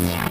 Yeah.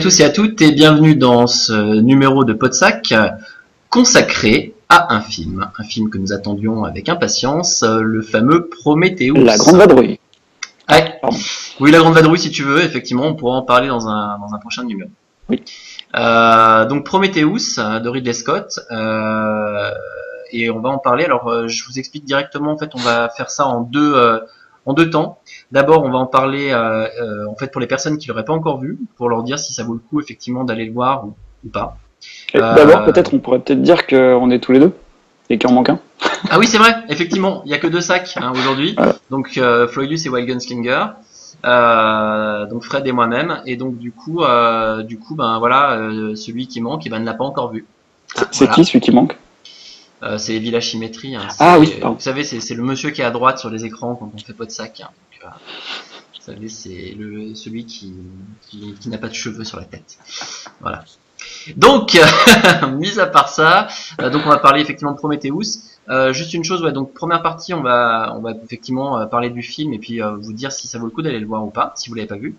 Tous et à toutes et bienvenue dans ce numéro de Podsac consacré à un film, un film que nous attendions avec impatience, le fameux Prometheus. La grande vadrouille. Ouais. Pardon. Oui, la grande vadrouille si tu veux, effectivement, on pourra en parler dans un, dans un prochain numéro. Oui. Euh, donc Prometheus euh, de Ridley Scott, euh, et on va en parler. Alors euh, je vous explique directement, en fait, on va faire ça en deux, euh, en deux temps. D'abord, on va en parler euh, euh, en fait pour les personnes qui l'auraient pas encore vu, pour leur dire si ça vaut le coup effectivement d'aller le voir ou, ou pas. Et Euh, D'abord, peut-être, on pourrait peut-être dire qu'on est tous les deux et qu'il en manque un. Ah oui, c'est vrai, effectivement, il y a que deux sacs hein, aujourd'hui. Voilà. Donc Floydus et Wild Gunslinger. Euh, donc Fred et moi-même. Et donc du coup, du coup, ben voilà, celui qui manque, eh ben, ne l'a pas encore vu. C'est voilà. qui celui qui manque? Euh, C'est Chimétrie. Hein. Ah oui, pardon. Vous savez, c'est le monsieur qui est à droite sur les écrans quand on fait pas de sac. hein. Donc, euh, vous savez, c'est celui qui, qui, qui n'a pas de cheveux sur la tête. Voilà. Donc, mis à part ça, euh, donc on va parler effectivement de Prometheus. Euh, juste une chose, ouais, donc première partie, on va, on va effectivement euh, parler du film et puis euh, vous dire si ça vaut le coup d'aller le voir ou pas, si vous l'avez pas vu.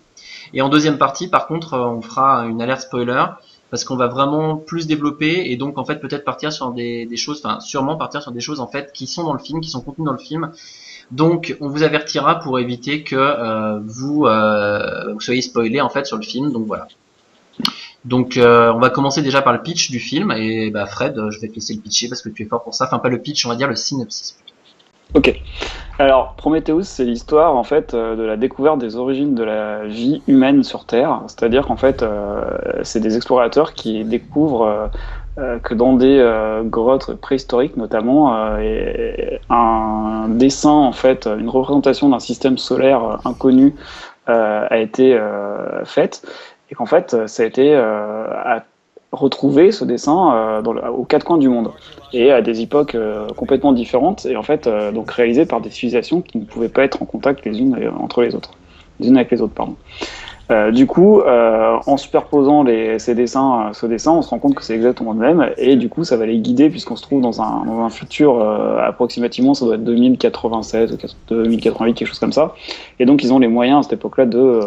Et en deuxième partie, par contre, on fera une alerte spoiler parce qu'on va vraiment plus développer et donc en fait peut-être partir sur des, choses, enfin sûrement partir sur des choses en fait qui sont dans le film, qui sont contenues dans le film. Donc on vous avertira pour éviter que euh, vous, euh, vous soyez spoilé en fait sur le film. Donc voilà. Donc euh, on va commencer déjà par le pitch du film et bah Fred, je vais te laisser le pitcher parce que tu es fort pour ça. Enfin pas le pitch, on va dire le synopsis. Ok. Alors, Prometheus, c'est l'histoire en fait euh, de la découverte des origines de la vie humaine sur Terre. C'est-à-dire qu'en fait, euh, c'est des explorateurs qui découvrent euh, euh, que dans des euh, grottes préhistoriques, notamment, un dessin en fait, une représentation d'un système solaire inconnu a été faite, et qu'en fait, ça a été à retrouver ce dessin euh, aux quatre coins du monde. Et à des époques euh, complètement différentes et en fait euh, donc réalisées par des civilisations qui ne pouvaient pas être en contact les unes entre les autres, les unes avec les autres pardon. Du coup, en superposant ces dessins, ce dessin, on se rend compte que c'est exactement le même et du coup ça va les guider puisqu'on se trouve dans un, dans un futur approximativement, ça doit être 2087 ou 2088 quelque chose comme ça. Et donc ils ont les moyens à cette époque-là de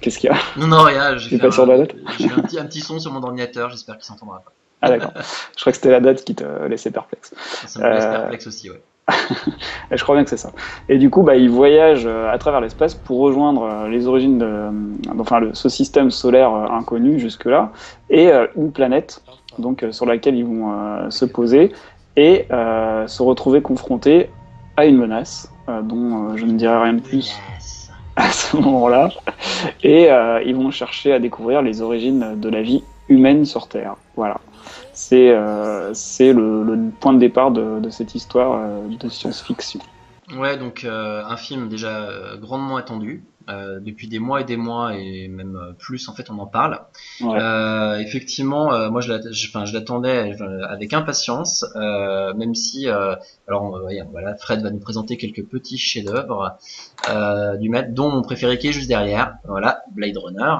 Qu'est-ce qu'il y a Non non rien, j'ai pas un- de la date J'ai un petit, un petit son sur mon ordinateur, j'espère qu'il s'entendra pas. Ah d'accord. Je crois que c'était la date qui te laissait perplexe. Ça me laisse Euh, perplexe aussi, ouais. Je crois bien que c'est ça. Et du coup, bah, il voyage euh, à travers l'espace pour rejoindre euh, les origines de, enfin, le, ce système solaire inconnu jusque-là et une planète donc sur laquelle ils vont euh, se poser et euh, se retrouver confrontés à une menace dont je ne dirai rien de plus. à ce moment-là. Et euh, ils vont chercher à découvrir les origines de la vie humaine sur Terre. Voilà. C'est euh, le, point de départ de, de cette histoire euh, de science-fiction. Ouais, donc un film déjà grandement attendu. Euh, depuis des mois et des mois et même euh, plus en fait on en parle. Ouais. Euh, effectivement, euh, moi je l'attendais avec impatience, euh, même si euh, alors voilà Fred va nous présenter quelques petits chefs-d'œuvre euh, du maître, dont mon préféré qui est juste derrière, voilà Blade Runner.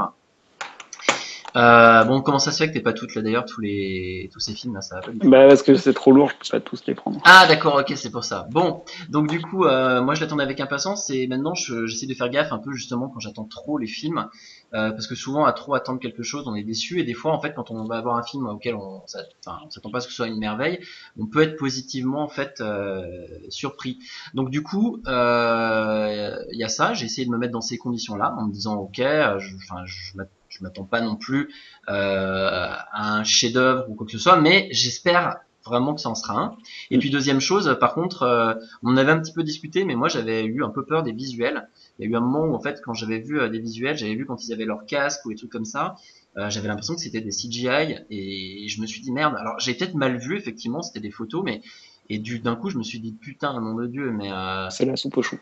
Euh, bon, comment ça se fait que t'es pas toutes là d'ailleurs, tous les tous ces films là, ça va pas du tout. Bah, parce que c'est trop lourd, je peux pas tous les prendre. Ah d'accord, ok, c'est pour ça. Bon, donc du coup, euh, moi je l'attendais avec impatience et maintenant je- j'essaie de faire gaffe un peu justement quand j'attends trop les films, euh, parce que souvent à trop attendre quelque chose, on est déçu et des fois en fait quand on va avoir un film auquel on, s'att- enfin, on s'attend pas à ce que ce soit une merveille, on peut être positivement en fait euh, surpris. Donc du coup, euh, il y a ça. J'ai essayé de me mettre dans ces conditions-là en me disant ok, je, enfin, je je m'attends pas non plus euh, à un chef-d'œuvre ou quoi que ce soit, mais j'espère vraiment que ça en sera un. Et puis deuxième chose, par contre, euh, on avait un petit peu discuté, mais moi j'avais eu un peu peur des visuels. Il y a eu un moment où en fait, quand j'avais vu euh, des visuels, j'avais vu quand ils avaient leur casque ou des trucs comme ça, euh, j'avais l'impression que c'était des CGI et je me suis dit merde. Alors j'ai peut-être mal vu effectivement, c'était des photos, mais et du d'un coup je me suis dit putain nom de dieu, mais C'est la soupe au chou.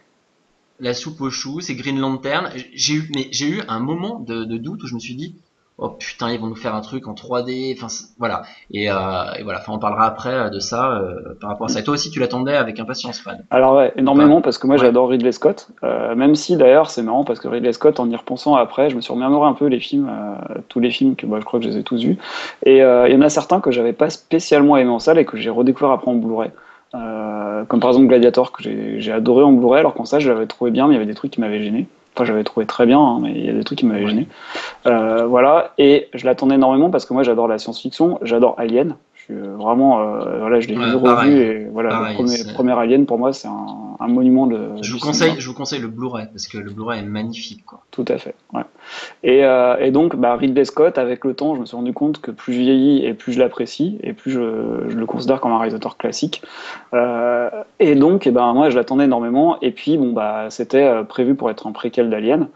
La soupe aux choux, c'est Green Lantern. J'ai eu, mais j'ai eu un moment de, de doute où je me suis dit, oh putain, ils vont nous faire un truc en 3D. Enfin, voilà. Et, euh, et voilà. Enfin, on parlera après euh, de ça euh, par rapport à ça. Et toi aussi, tu l'attendais avec impatience, Fred. Alors ouais, énormément parce que moi Ouais. j'adore Ridley Scott. Euh, même si d'ailleurs c'est marrant parce que Ridley Scott, en y repensant après, je me suis remémoré un peu les films, tous les films que bah, je crois que je les ai tous vus. Et il y en a certains que j'avais pas spécialement aimé en salle et que j'ai redécouvert après en Blu-ray. Euh, comme par exemple Gladiator que j'ai adoré en Blu-ray alors qu'en salle je l'avais trouvé bien mais il y avait des trucs qui m'avaient gêné. Enfin j'avais trouvé très bien hein, mais il y a des trucs qui m'avaient gêné. Euh, voilà et je l'attendais énormément parce que moi j'adore la science-fiction, j'adore Alien. Euh, vraiment euh, voilà je l'ai pareil. revu et voilà Pareil, le premier, Alien pour moi c'est un, un monument de Je vous cinéma. conseille, je vous conseille le Blu-ray parce que le Blu-ray est magnifique, quoi. Tout à fait. Ouais. Et, euh, et donc, bah, Ridley Scott, avec le temps, je me suis rendu compte que plus je vieillis et plus je l'apprécie et plus je, je le considère comme un réalisateur classique. Euh, et donc, eh ben, moi, je l'attendais énormément. Et puis, bon, bah, c'était euh, prévu pour être un préquel d'Alien.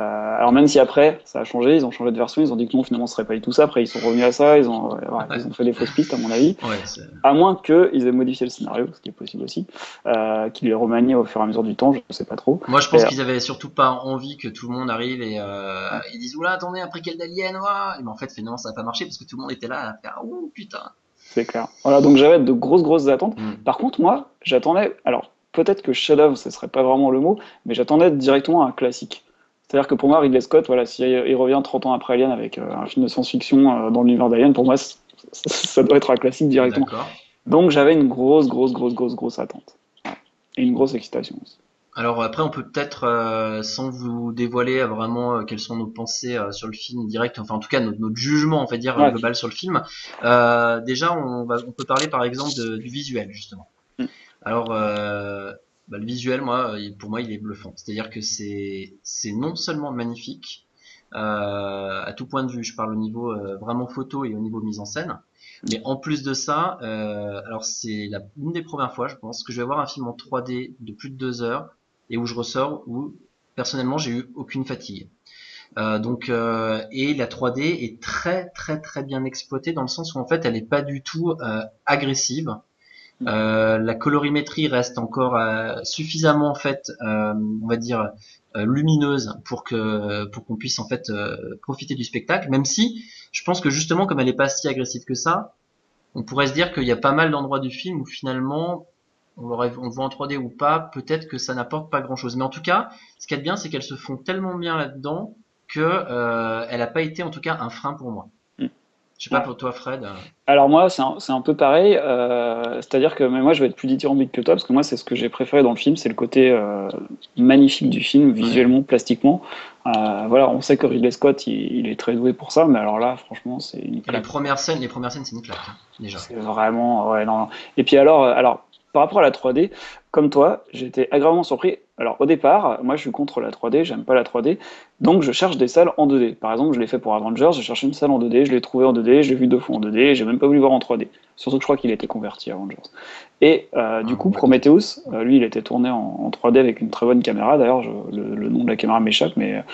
Euh, alors même si après ça a changé, ils ont changé de version, ils ont dit que non finalement ce serait pas du tout ça. Après ils sont revenus à ça, ils ont, ouais, voilà, ils ont fait des fausses pistes à mon avis. Ouais, À moins qu'ils aient modifié le scénario, ce qui est possible aussi, euh, qu'ils l'aient remanié au fur et à mesure du temps, je ne sais pas trop. Moi, je pense Et- qu'ils avaient surtout pas envie que tout le monde arrive et euh, ils disent oula, attendez, après quel d'Alien, ben, en fait, finalement, ça n'a pas marché parce que tout le monde était là à faire ouh putain. C'est clair. Voilà, donc j'avais de grosses, grosses attentes. Mm. Par contre, moi, j'attendais. Alors, peut-être que chef-d'œuvre, ce serait pas vraiment le mot, mais j'attendais directement un classique. C'est-à-dire que pour moi, Ridley Scott, voilà, si il revient 30 ans après Alien avec euh, un film de science-fiction euh, dans l'univers d'Alien, pour moi, ça doit être un classique directement. Donc, j'avais une grosse, grosse, grosse, grosse, grosse attente. Et une grosse excitation aussi. Alors après, on peut peut-être, euh, sans vous dévoiler euh, vraiment euh, quelles sont nos pensées sur le film direct, enfin en tout cas notre, notre jugement, on va dire Ouais. global sur le film. Déjà, on, va, on peut parler par exemple de- du visuel justement. Mm. Alors, bah, le visuel, moi, pour moi, il est bluffant. C'est-à-dire que c'est non seulement magnifique euh, à tout point de vue, je parle au niveau euh, vraiment photo et au niveau mise en scène. Mais en plus de ça, euh, alors c'est une des premières fois, je pense, que je vais voir un film en 3D de plus de deux heures et où je ressors où personnellement j'ai eu aucune fatigue. Euh, donc et la 3D est très très très bien exploitée dans le sens où en fait elle est pas du tout agressive. Euh, la colorimétrie reste encore euh, suffisamment en fait, euh, on va dire lumineuse pour que pour qu'on puisse en fait profiter du spectacle. Même si je pense que justement comme elle est pas si agressive que ça, on pourrait se dire qu'il y a pas mal d'endroits du film où finalement on, le voit en 3D ou pas, peut-être que ça n'apporte pas grand-chose. Mais en tout cas, ce qu'il y a bien, c'est qu'elles se font tellement bien là-dedans que elle a pas été en tout cas un frein pour moi. Je sais pas pour toi, Fred. Alors moi, c'est un, un peu pareil. euh, C'est-à-dire que mais moi, je vais être plus dithyrambique que toi, parce que moi, c'est ce que j'ai préféré dans le film, c'est le côté euh, magnifique du film, visuellement, plastiquement. Euh, voilà, on sait que Ridley Scott, il, il est très doué pour ça, mais alors là, franchement, c'est une Les claque. premières scènes, les premières scènes, c'est une claque hein, déjà. C'est vraiment, ouais, non. Et puis alors, alors, par rapport à la 3D, comme toi, j'ai été agréablement surpris. Alors au départ, moi je suis contre la 3D, j'aime pas la 3D, donc je cherche des salles en 2D. Par exemple, je l'ai fait pour Avengers, j'ai cherché une salle en 2D, je l'ai trouvé en 2D, je l'ai vu deux fois en 2D, et j'ai même pas voulu voir en 3D. Surtout que je crois qu'il été converti à Avengers. Et euh, du Ah, coup. Prometheus, euh, lui, il été tourné en, en 3D avec une très bonne caméra. D'ailleurs, le, le nom de la caméra m'échappe, mais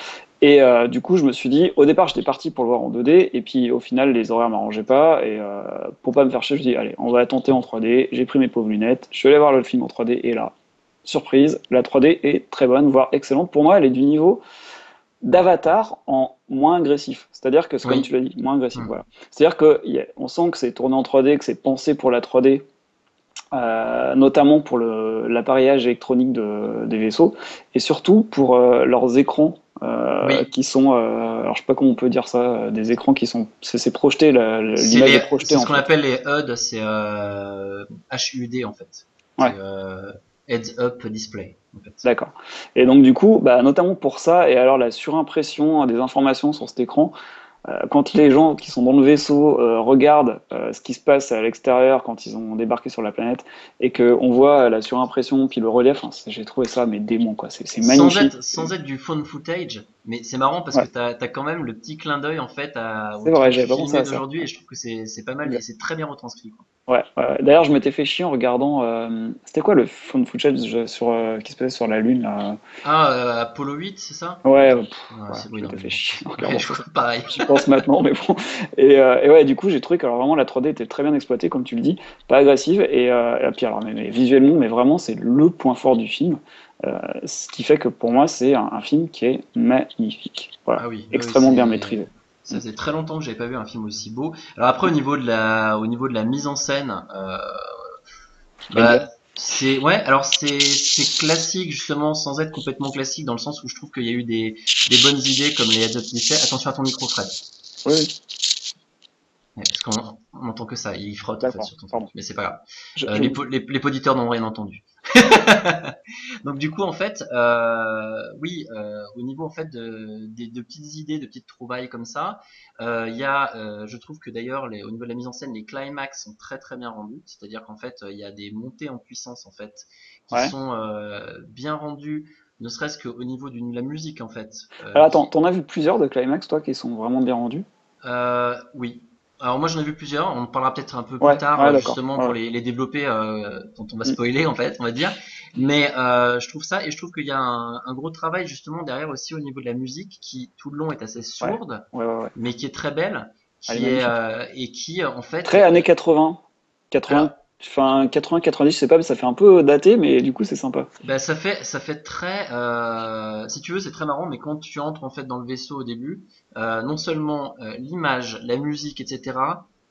et euh, du coup, je me suis dit, au départ, j'étais parti pour le voir en 2D, et puis au final, les horaires m'arrangeaient pas, et euh, pour pas me faire chier, je me dis, allez, on va tenter en 3D. J'ai pris mes pauvres lunettes, je suis allé voir le film en 3D, et là, surprise, la 3D est très bonne, voire excellente. Pour moi, elle est du niveau d'Avatar en moins agressif. C'est-à-dire que, Oui. comme tu l'as dit, moins agressif. Mm. Voilà. C'est-à-dire qu'on sent que c'est tourné en 3D, que c'est pensé pour la 3D, euh, notamment pour l'appareillage électronique de- des vaisseaux, et surtout pour euh, leurs écrans euh, Oui. qui sont, euh, alors je sais pas comment on peut dire ça, euh, des écrans qui sont, c'est projeté, l'image est projetée c'est ce qu'on appelle les HUD, c'est euh, HUD en fait. Ouais. Euh, Heads Up Display. En fait. D'accord. Et donc du coup, bah, notamment pour ça, et alors la surimpression des informations sur cet écran, quand les gens qui sont dans le vaisseau euh, regardent euh, ce qui se passe à l'extérieur quand ils ont débarqué sur la planète, et qu'on voit la surimpression puis le relief, j'ai trouvé ça mais démon quoi, c'est c'est Sans magnifique. être, sans être du phone footage, mais c'est marrant parce Ouais. que t'as as quand même le petit clin d'œil en fait à, C'est vrai, j'avais pas d'aujourd'hui et je trouve que c'est pas mal et c'est très bien retranscrit. Quoi. Ouais, ouais. D'ailleurs, je m'étais fait chier en regardant. euh, C'était quoi le phone footage sur, euh, qui se passait sur la Lune là? Ah, euh, Apollo 8, c'est ça? Ouais, pff, Ah, je m'étais fait chier je pareil. J'y pense maintenant, mais bon. Et, euh, et ouais, du coup, j'ai trouvé que alors, vraiment la 3D était très bien exploitée, comme tu le dis, pas agressive. Et, et puis, alors, mais, mais visuellement, mais vraiment, c'est le point fort du film. Euh, ce qui fait que pour moi, c'est un, un film qui est magnifique. Voilà. Ah oui, Extrêmement oui, bien maîtrisé. Ça faisait très longtemps que j'avais pas vu un film aussi beau. Alors après au niveau de la, au niveau de la mise en scène, euh, bah, c'est ouais. Alors c'est c'est classique justement sans être complètement classique dans le sens où je trouve qu'il y a eu des des bonnes idées comme les Display. Attention à ton micro Fred. Oui, Parce qu'on on entend que ça, il frotte en fait sur ton truc, mais c'est pas grave. je- Euh, je- les, les, les n'ont rien entendu. Donc du coup en fait, euh, oui, euh, au niveau en fait de, petites idées, de petites trouvailles comme ça, euh, il y a, je trouve que d'ailleurs au niveau de la mise en scène, les climax sont très très bien rendus. C'est-à-dire qu'en fait, il y a des montées en puissance en fait qui Ouais. sont bien rendues, ne serait-ce qu'au niveau de la musique en fait. Alors, attends, t'en as vu plusieurs de Climax, toi, qui sont vraiment bien rendus? Oui. Alors moi j'en ai vu plusieurs, on en parlera peut-être un peu Ouais, plus tard ouais, euh, justement ouais. pour les, les développer euh, dont on va Mm. spoiler en fait, on va dire. Mais euh, je trouve ça et je trouve qu'il y a un, un gros travail justement derrière aussi au niveau de la musique qui tout le long est assez sourde mais qui est très belle qui Elle est est, euh, et qui en fait Très années 80. 80, Alors- enfin, 80, 90, je sais pas, mais ça fait un peu daté, mais du coup, c'est sympa. bah, ça fait ça fait très euh, si tu veux c'est très marrant mais quand tu entres en fait dans le vaisseau au début euh, non seulement euh, l'image la musique etc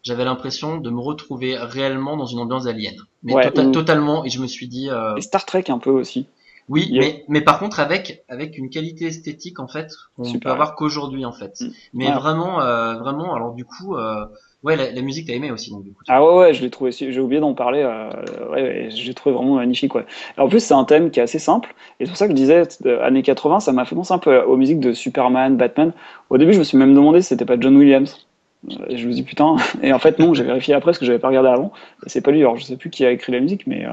j'avais l'impression de me retrouver réellement dans une ambiance alien mais Ouais, tota- ou- totalement et je me suis dit euh, Et Star Trek un peu aussi. oui mais mais par contre avec avec une qualité esthétique en fait qu'on peut avoir qu'aujourd'hui en fait Mm. mais Ouais. vraiment euh, vraiment alors du coup euh, ouais la, la musique t'as aimé aussi donc du coup Ah ouais, ouais, je l'ai trouvé, j'ai oublié d'en parler, euh, ouais, j'ai trouvé vraiment magnifique, ouais. Et en plus, c'est un thème qui est assez simple, et c'est pour ça que je disais, euh, années 80, ça m'a fait penser un peu aux musiques de Superman, Batman. Au début, je me suis même demandé si c'était pas John Williams. Euh, Et je me dis putain, et en fait, non, j'ai vérifié après parce que j'avais pas regardé avant, c'est pas lui, alors je sais plus qui a écrit la musique, mais euh,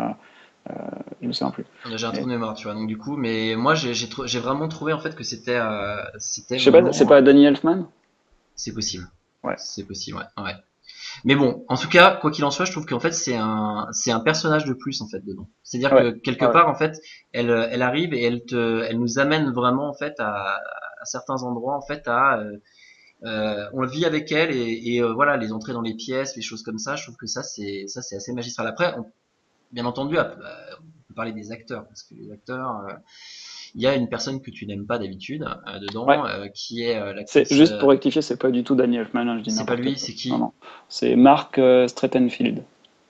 euh, je me souviens plus. j'ai un trou de mémoire tu vois donc du coup mais moi j'ai vraiment trouvé en fait que c'était euh, c'était Je sais pas, c'est pas Danny Elfman? C'est possible. Ouais. C'est possible, ouais. ouais. Mais bon, en tout cas, quoi qu'il en soit, je trouve qu'en fait c'est un c'est un personnage de plus en fait dedans. C'est-à-dire Ouais. que quelque Ouais. part en fait, elle elle arrive et elle te elle nous amène vraiment en fait à, à certains endroits en fait à euh, euh, on vit avec elle et, et, euh, voilà les entrées dans les pièces, les choses comme ça. Je trouve que ça c'est ça c'est assez magistral. Après, on- bien entendu, à- euh, on peut parler des acteurs parce que les acteurs, euh, il y a une personne que tu n'aimes pas d'habitude euh, dedans, Ouais. euh, qui est euh, C'est l'actrice. juste euh, pour rectifier, c'est pas du tout Danny Elfman, hein, je dis c'est pas lui, c'est qui. C'est Mark Strattenfield.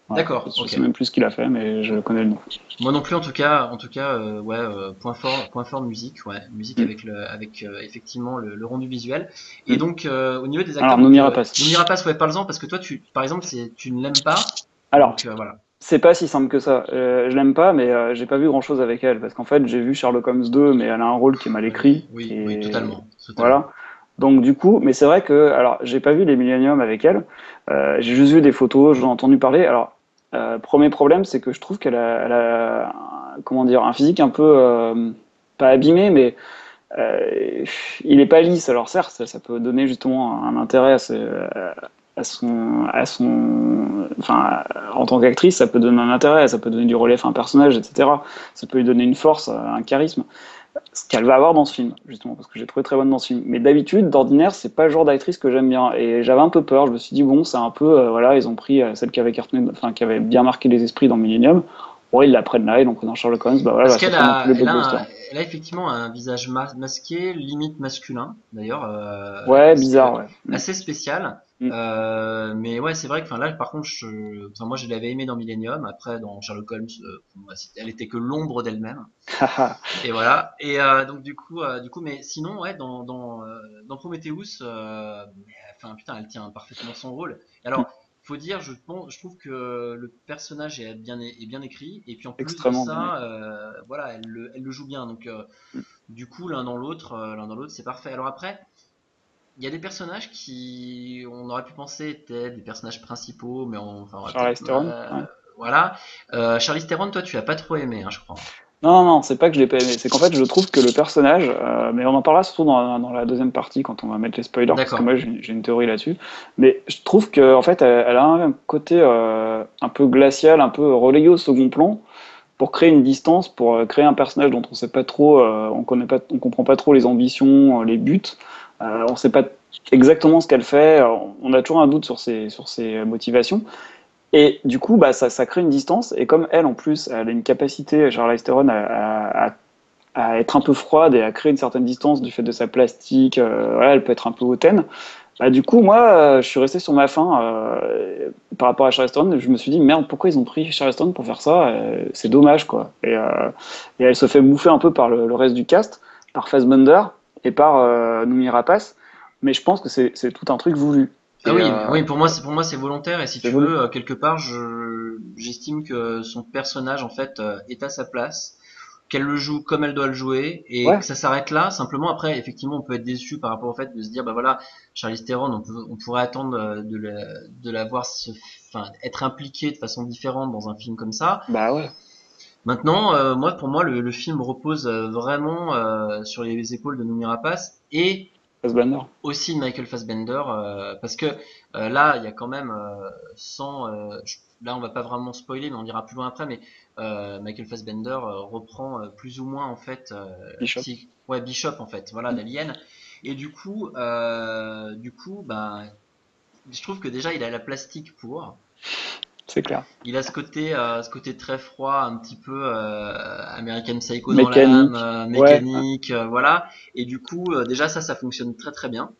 Voilà. D'accord, Je ok. sais même plus ce qu'il a fait, mais je connais le nom. Moi non plus en tout cas, en tout cas, euh, ouais, euh, point fort, point fort musique, ouais, musique Mm. avec le, avec euh, effectivement le, le rendu visuel. Et Mm. donc au niveau des acteurs, Alors, euh, Rapace. Noomi Rapace, ouais, parle-en parce que toi, tu, par exemple, c'est, tu ne l'aimes pas. Alors, Donc voilà. C'est pas si simple que ça. Euh, je l'aime pas, mais euh, j'ai pas vu grand chose avec elle. Parce qu'en fait, j'ai vu Sherlock Holmes 2, mais elle a un rôle qui est mal écrit. Oui, et- oui, totalement. totalement. Voilà. Donc, du coup, mais c'est vrai que, alors, j'ai pas vu les Millennium avec elle. Euh, j'ai juste vu des photos, j'en ai entendu parler. Alors, euh, premier problème, c'est que je trouve qu'elle a, elle a, un- comment dire, un physique un peu, pas abîmé, mais il est pas lisse. Alors, certes, ça, ça peut donner justement un intérêt à, ce- en tant qu'actrice, ça peut donner un intérêt, ça peut donner du relief à un personnage, etc. Ça peut lui donner une force, un charisme, ce qu'elle va avoir dans ce film, justement, parce que j'ai trouvé très bonne dans ce film. Mais d'habitude, d'ordinaire, c'est pas le genre d'actrice que j'aime bien, et j'avais un peu peur. Je me suis dit bon, c'est un peu, euh, voilà, ils ont pris euh, celle qui avait cartonné, enfin, qui avait bien marqué les esprits dans Millennium. Bon, ils la prennent là, et donc dans Sherlock Holmes, bah voilà, Parce bah, qu'elle a, elle, a un, blockbusters. elle a effectivement un visage masqué, limite masculin, d'ailleurs. Euh, ouais, bizarre, ouais. Assez spécial. Mm. Euh, mais ouais, c'est vrai que, là, par contre, je, enfin, moi, je l'avais aimé dans Millennium. Après, dans Sherlock Holmes, euh, elle était que l'ombre d'elle-même. et voilà. Et donc du coup, du coup, mais sinon, ouais, dans dans, dans Prometheus, enfin putain, elle tient parfaitement son rôle. Alors. Mm faut dire, je, pense, je trouve que le personnage est bien, est bien écrit, et puis en plus de ça, euh, voilà, elle le, elle le, joue bien. Donc, euh, du coup, l'un dans l'autre, euh, l'un dans l'autre, c'est parfait. Alors après, il y a des personnages qui, on aurait pu penser étaient des personnages principaux, mais on, enfin, Charlie Theron, voilà. Charlie Theron, toi, tu as pas trop aimé, hein, je crois. Non, non, c'est pas que je l'ai pas aimé. C'est qu'en fait, je trouve que le personnage, euh, mais on en parlera surtout dans, dans, la deuxième partie quand on va mettre les spoilers, parce que moi j'ai une théorie là-dessus. Mais je trouve qu'en en fait, elle, a un côté euh, un peu glacial, un peu relayé au second plan pour créer une distance, pour euh, créer un personnage dont on sait pas trop, on connaît pas, on comprend pas trop les ambitions, les buts. on sait pas exactement ce qu'elle fait. On a toujours un doute sur ses, sur ses motivations. Et du coup, bah, ça, crée une distance. Et comme elle, en plus, elle a une capacité, Charlize Theron, à, être un peu froide et à créer une certaine distance du fait de sa plastique, euh, elle peut être un peu hautaine. Bah, du coup, moi, euh, je suis resté sur ma faim euh, par rapport à Charlize Theron. Je me suis dit, merde, pourquoi ils ont pris Charlize Theron pour faire ça C'est dommage, quoi. Et, elle se fait bouffer un peu par le, le reste du cast, par Fassbender et par Noomi Rapace. Mais je pense que c'est tout un truc voulu. Ah oui, euh, oui, pour moi, c'est pour moi c'est volontaire et si tu veux, euh, quelque part, je j'estime que son personnage en fait euh, est à sa place, qu'elle le joue comme elle doit le jouer et que ça s'arrête là. Simplement après, effectivement, on peut être déçu par rapport au fait de se dire bah voilà, Charlize Theron, on, peut, on pourrait attendre de la, de la voir se, enfin être impliqué de façon différente dans un film comme ça. Bah ouais. Maintenant, moi, pour moi, le, le film repose vraiment sur les épaules de Noomi Rapace et Fassbender. Aussi Michael Fassbender, euh, parce que euh, là, il y a quand même euh, sans, là on va pas vraiment spoiler, mais on ira plus loin après, mais Michael Fassbender reprend plus ou moins en fait Bishop. ouais Bishop en fait, voilà mm. d'Alien, et du coup, du coup, ben, je trouve que déjà il a la plastique pour. C'est clair. Il a ce côté, euh, ce côté très froid, un petit peu euh, American Psycho dans l'âme, euh, mécanique, voilà. Et du coup, déjà ça, ça fonctionne très très bien.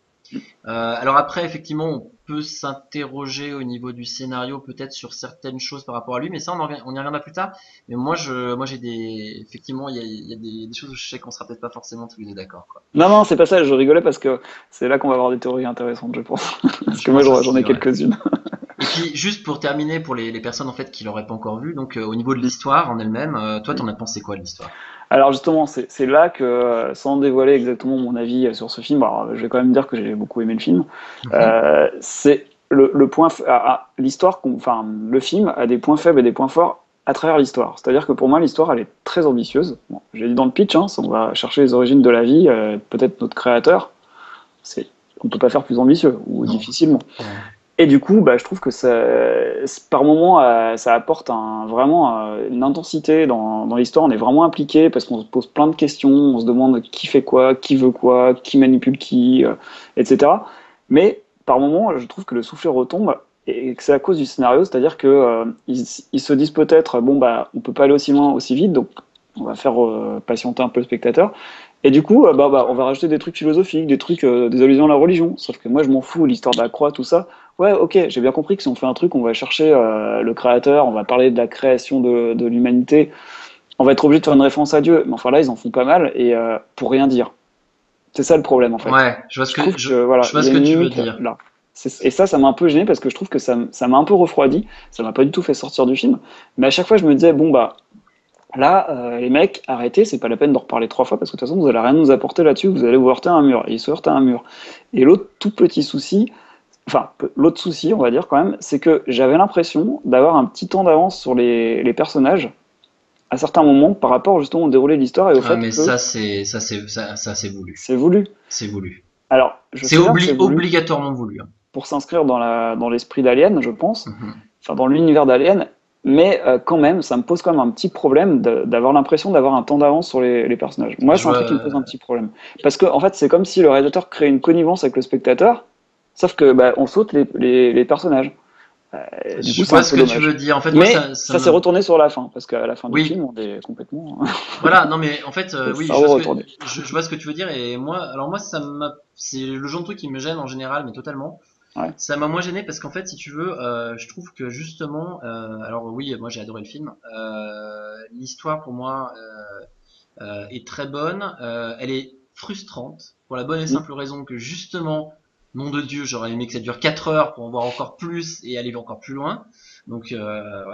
alors après, effectivement, on peut s'interroger au niveau du scénario, peut-être sur certaines choses par rapport à lui, mais ça, on, en, on y reviendra plus tard. Mais moi, je, moi, j'ai des, effectivement, il y a, y a des, des, choses où je sais qu'on sera peut-être pas forcément tous les deux d'accord. Non, non, c'est pas ça. Je rigolais parce que c'est là qu'on va avoir des théories intéressantes, je pense. parce que moi, j'en ai quelques-unes. Et puis juste pour terminer pour les, les personnes en fait qui l'auraient pas encore vu, donc euh, au niveau de l'histoire en elle-même, euh, toi t'en as pensé quoi de l'histoire? Alors justement c'est là que euh, sans dévoiler exactement mon avis sur ce film, alors, je vais quand même dire que j'ai beaucoup aimé le film. Mhm. c'est le, le, point, ah, l'histoire, enfin le film a des points faibles et des points forts à travers l'histoire. C'est-à-dire que pour moi, l'histoire, elle est très ambitieuse. Bon, J'ai dit dans le pitch, hein, on va chercher les origines de la vie, peut-être notre créateur. C'est, on peut pas faire plus ambitieux ou difficilement. Et du coup, bah, je trouve que ça, par moment, euh, ça apporte un, vraiment euh, une intensité dans, dans l'histoire. On est vraiment impliqué parce qu'on se pose plein de questions. On se demande qui fait quoi, qui veut quoi, qui manipule qui, euh, etc. Mais par moment, je trouve que le soufflet retombe et que c'est à cause du scénario, c'est-à-dire que ils, ils, se disent peut-être bon bah on peut pas aller aussi loin aussi vite, donc on va faire patienter un peu le spectateur. Et du coup, bah, bah, on va rajouter des trucs philosophiques, des trucs, des allusions à la religion. Sauf que moi, je m'en fous, l'histoire de la croix, tout ça ouais, ok, j'ai bien compris que si on fait un truc, on va chercher euh, le créateur, on va parler de la création de, de l'humanité, on va être obligé de faire une référence à Dieu. Mais enfin là, ils en font pas mal et euh, pour rien dire. C'est ça le problème en fait. Ouais, je vois ce que, je, voilà, je vois ce que tu veux dire. Là. Et ça, ça m'a un peu gêné parce que je trouve que ça m'a un peu refroidi. Ça m'a pas du tout fait sortir du film. Mais à chaque fois, je me disais, bon, bah, là, euh, les mecs, arrêtez, c'est pas la peine d'en reparler trois fois parce que de toute façon, vous allez rien nous apporter là-dessus, vous allez vous heurter à un mur. Et il se heurte à un mur. Et l'autre tout petit souci, Enfin, l'autre souci, on va dire quand même, c'est que j'avais l'impression d'avoir un petit temps d'avance sur les, les, personnages à certains moments par rapport justement au déroulé de l'histoire et au ah, fait mais ça c'est ça c'est ça, ça c'est voulu. C'est voulu. C'est voulu. Alors, c'est obligatoirement voulu. Hein. Pour s'inscrire dans la dans l'esprit d'Alien, je pense, Mhm. enfin dans l'univers d'Alien, mais euh, quand même, ça me pose quand même un petit problème d'avoir l'impression d'avoir un temps d'avance sur les, les personnages. Moi, c'est un truc qui me pose un petit problème parce que en fait, c'est comme si le réalisateur crée une connivence avec le spectateur Sauf que bah, on saute les, les, les personnages. Euh, du je coup, vois ce que tu veux dire. En fait, moi, Mais ça, ça, ça s'est me- retourné sur la fin, parce qu'à la fin Oui. du film, on est complètement. Voilà, non mais en fait, euh, oui, je vois, ce que, retourner. je, je vois ce que tu veux dire et moi, alors moi, ça c'est le genre de truc qui me gêne en général, mais totalement. Ouais. Ça m'a moins gêné parce qu'en fait, si tu veux, euh, je trouve que justement, euh, alors oui, moi j'ai adoré le film. Euh, L'histoire pour moi euh, euh, est très bonne. Euh, elle est frustrante pour la bonne et simple raison que justement, nom de Dieu, j'aurais aimé que ça dure 4 heures pour en voir encore plus et aller encore plus loin. Donc euh,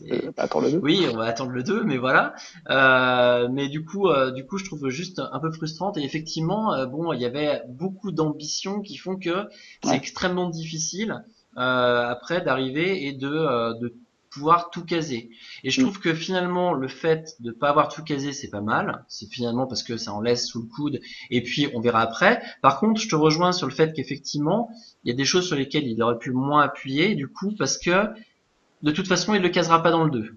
Euh, le 2. oui, on va attendre le 2, mais voilà. Euh, mais du coup, euh, du coup, je trouve juste un peu frustrante. Et effectivement, euh, bon, il y avait beaucoup d'ambitions qui font que c'est extrêmement difficile euh, après d'arriver et de, euh, de pouvoir tout caser. Et je Mm. trouve que finalement, le fait de pas avoir tout casé, c'est pas mal. C'est finalement parce que ça en laisse sous le coude. Et puis, on verra après. Par contre, je te rejoins sur le fait qu'effectivement, il y a des choses sur lesquelles il aurait pu moins appuyer, du coup, parce que de toute façon, il le casera pas dans le 2.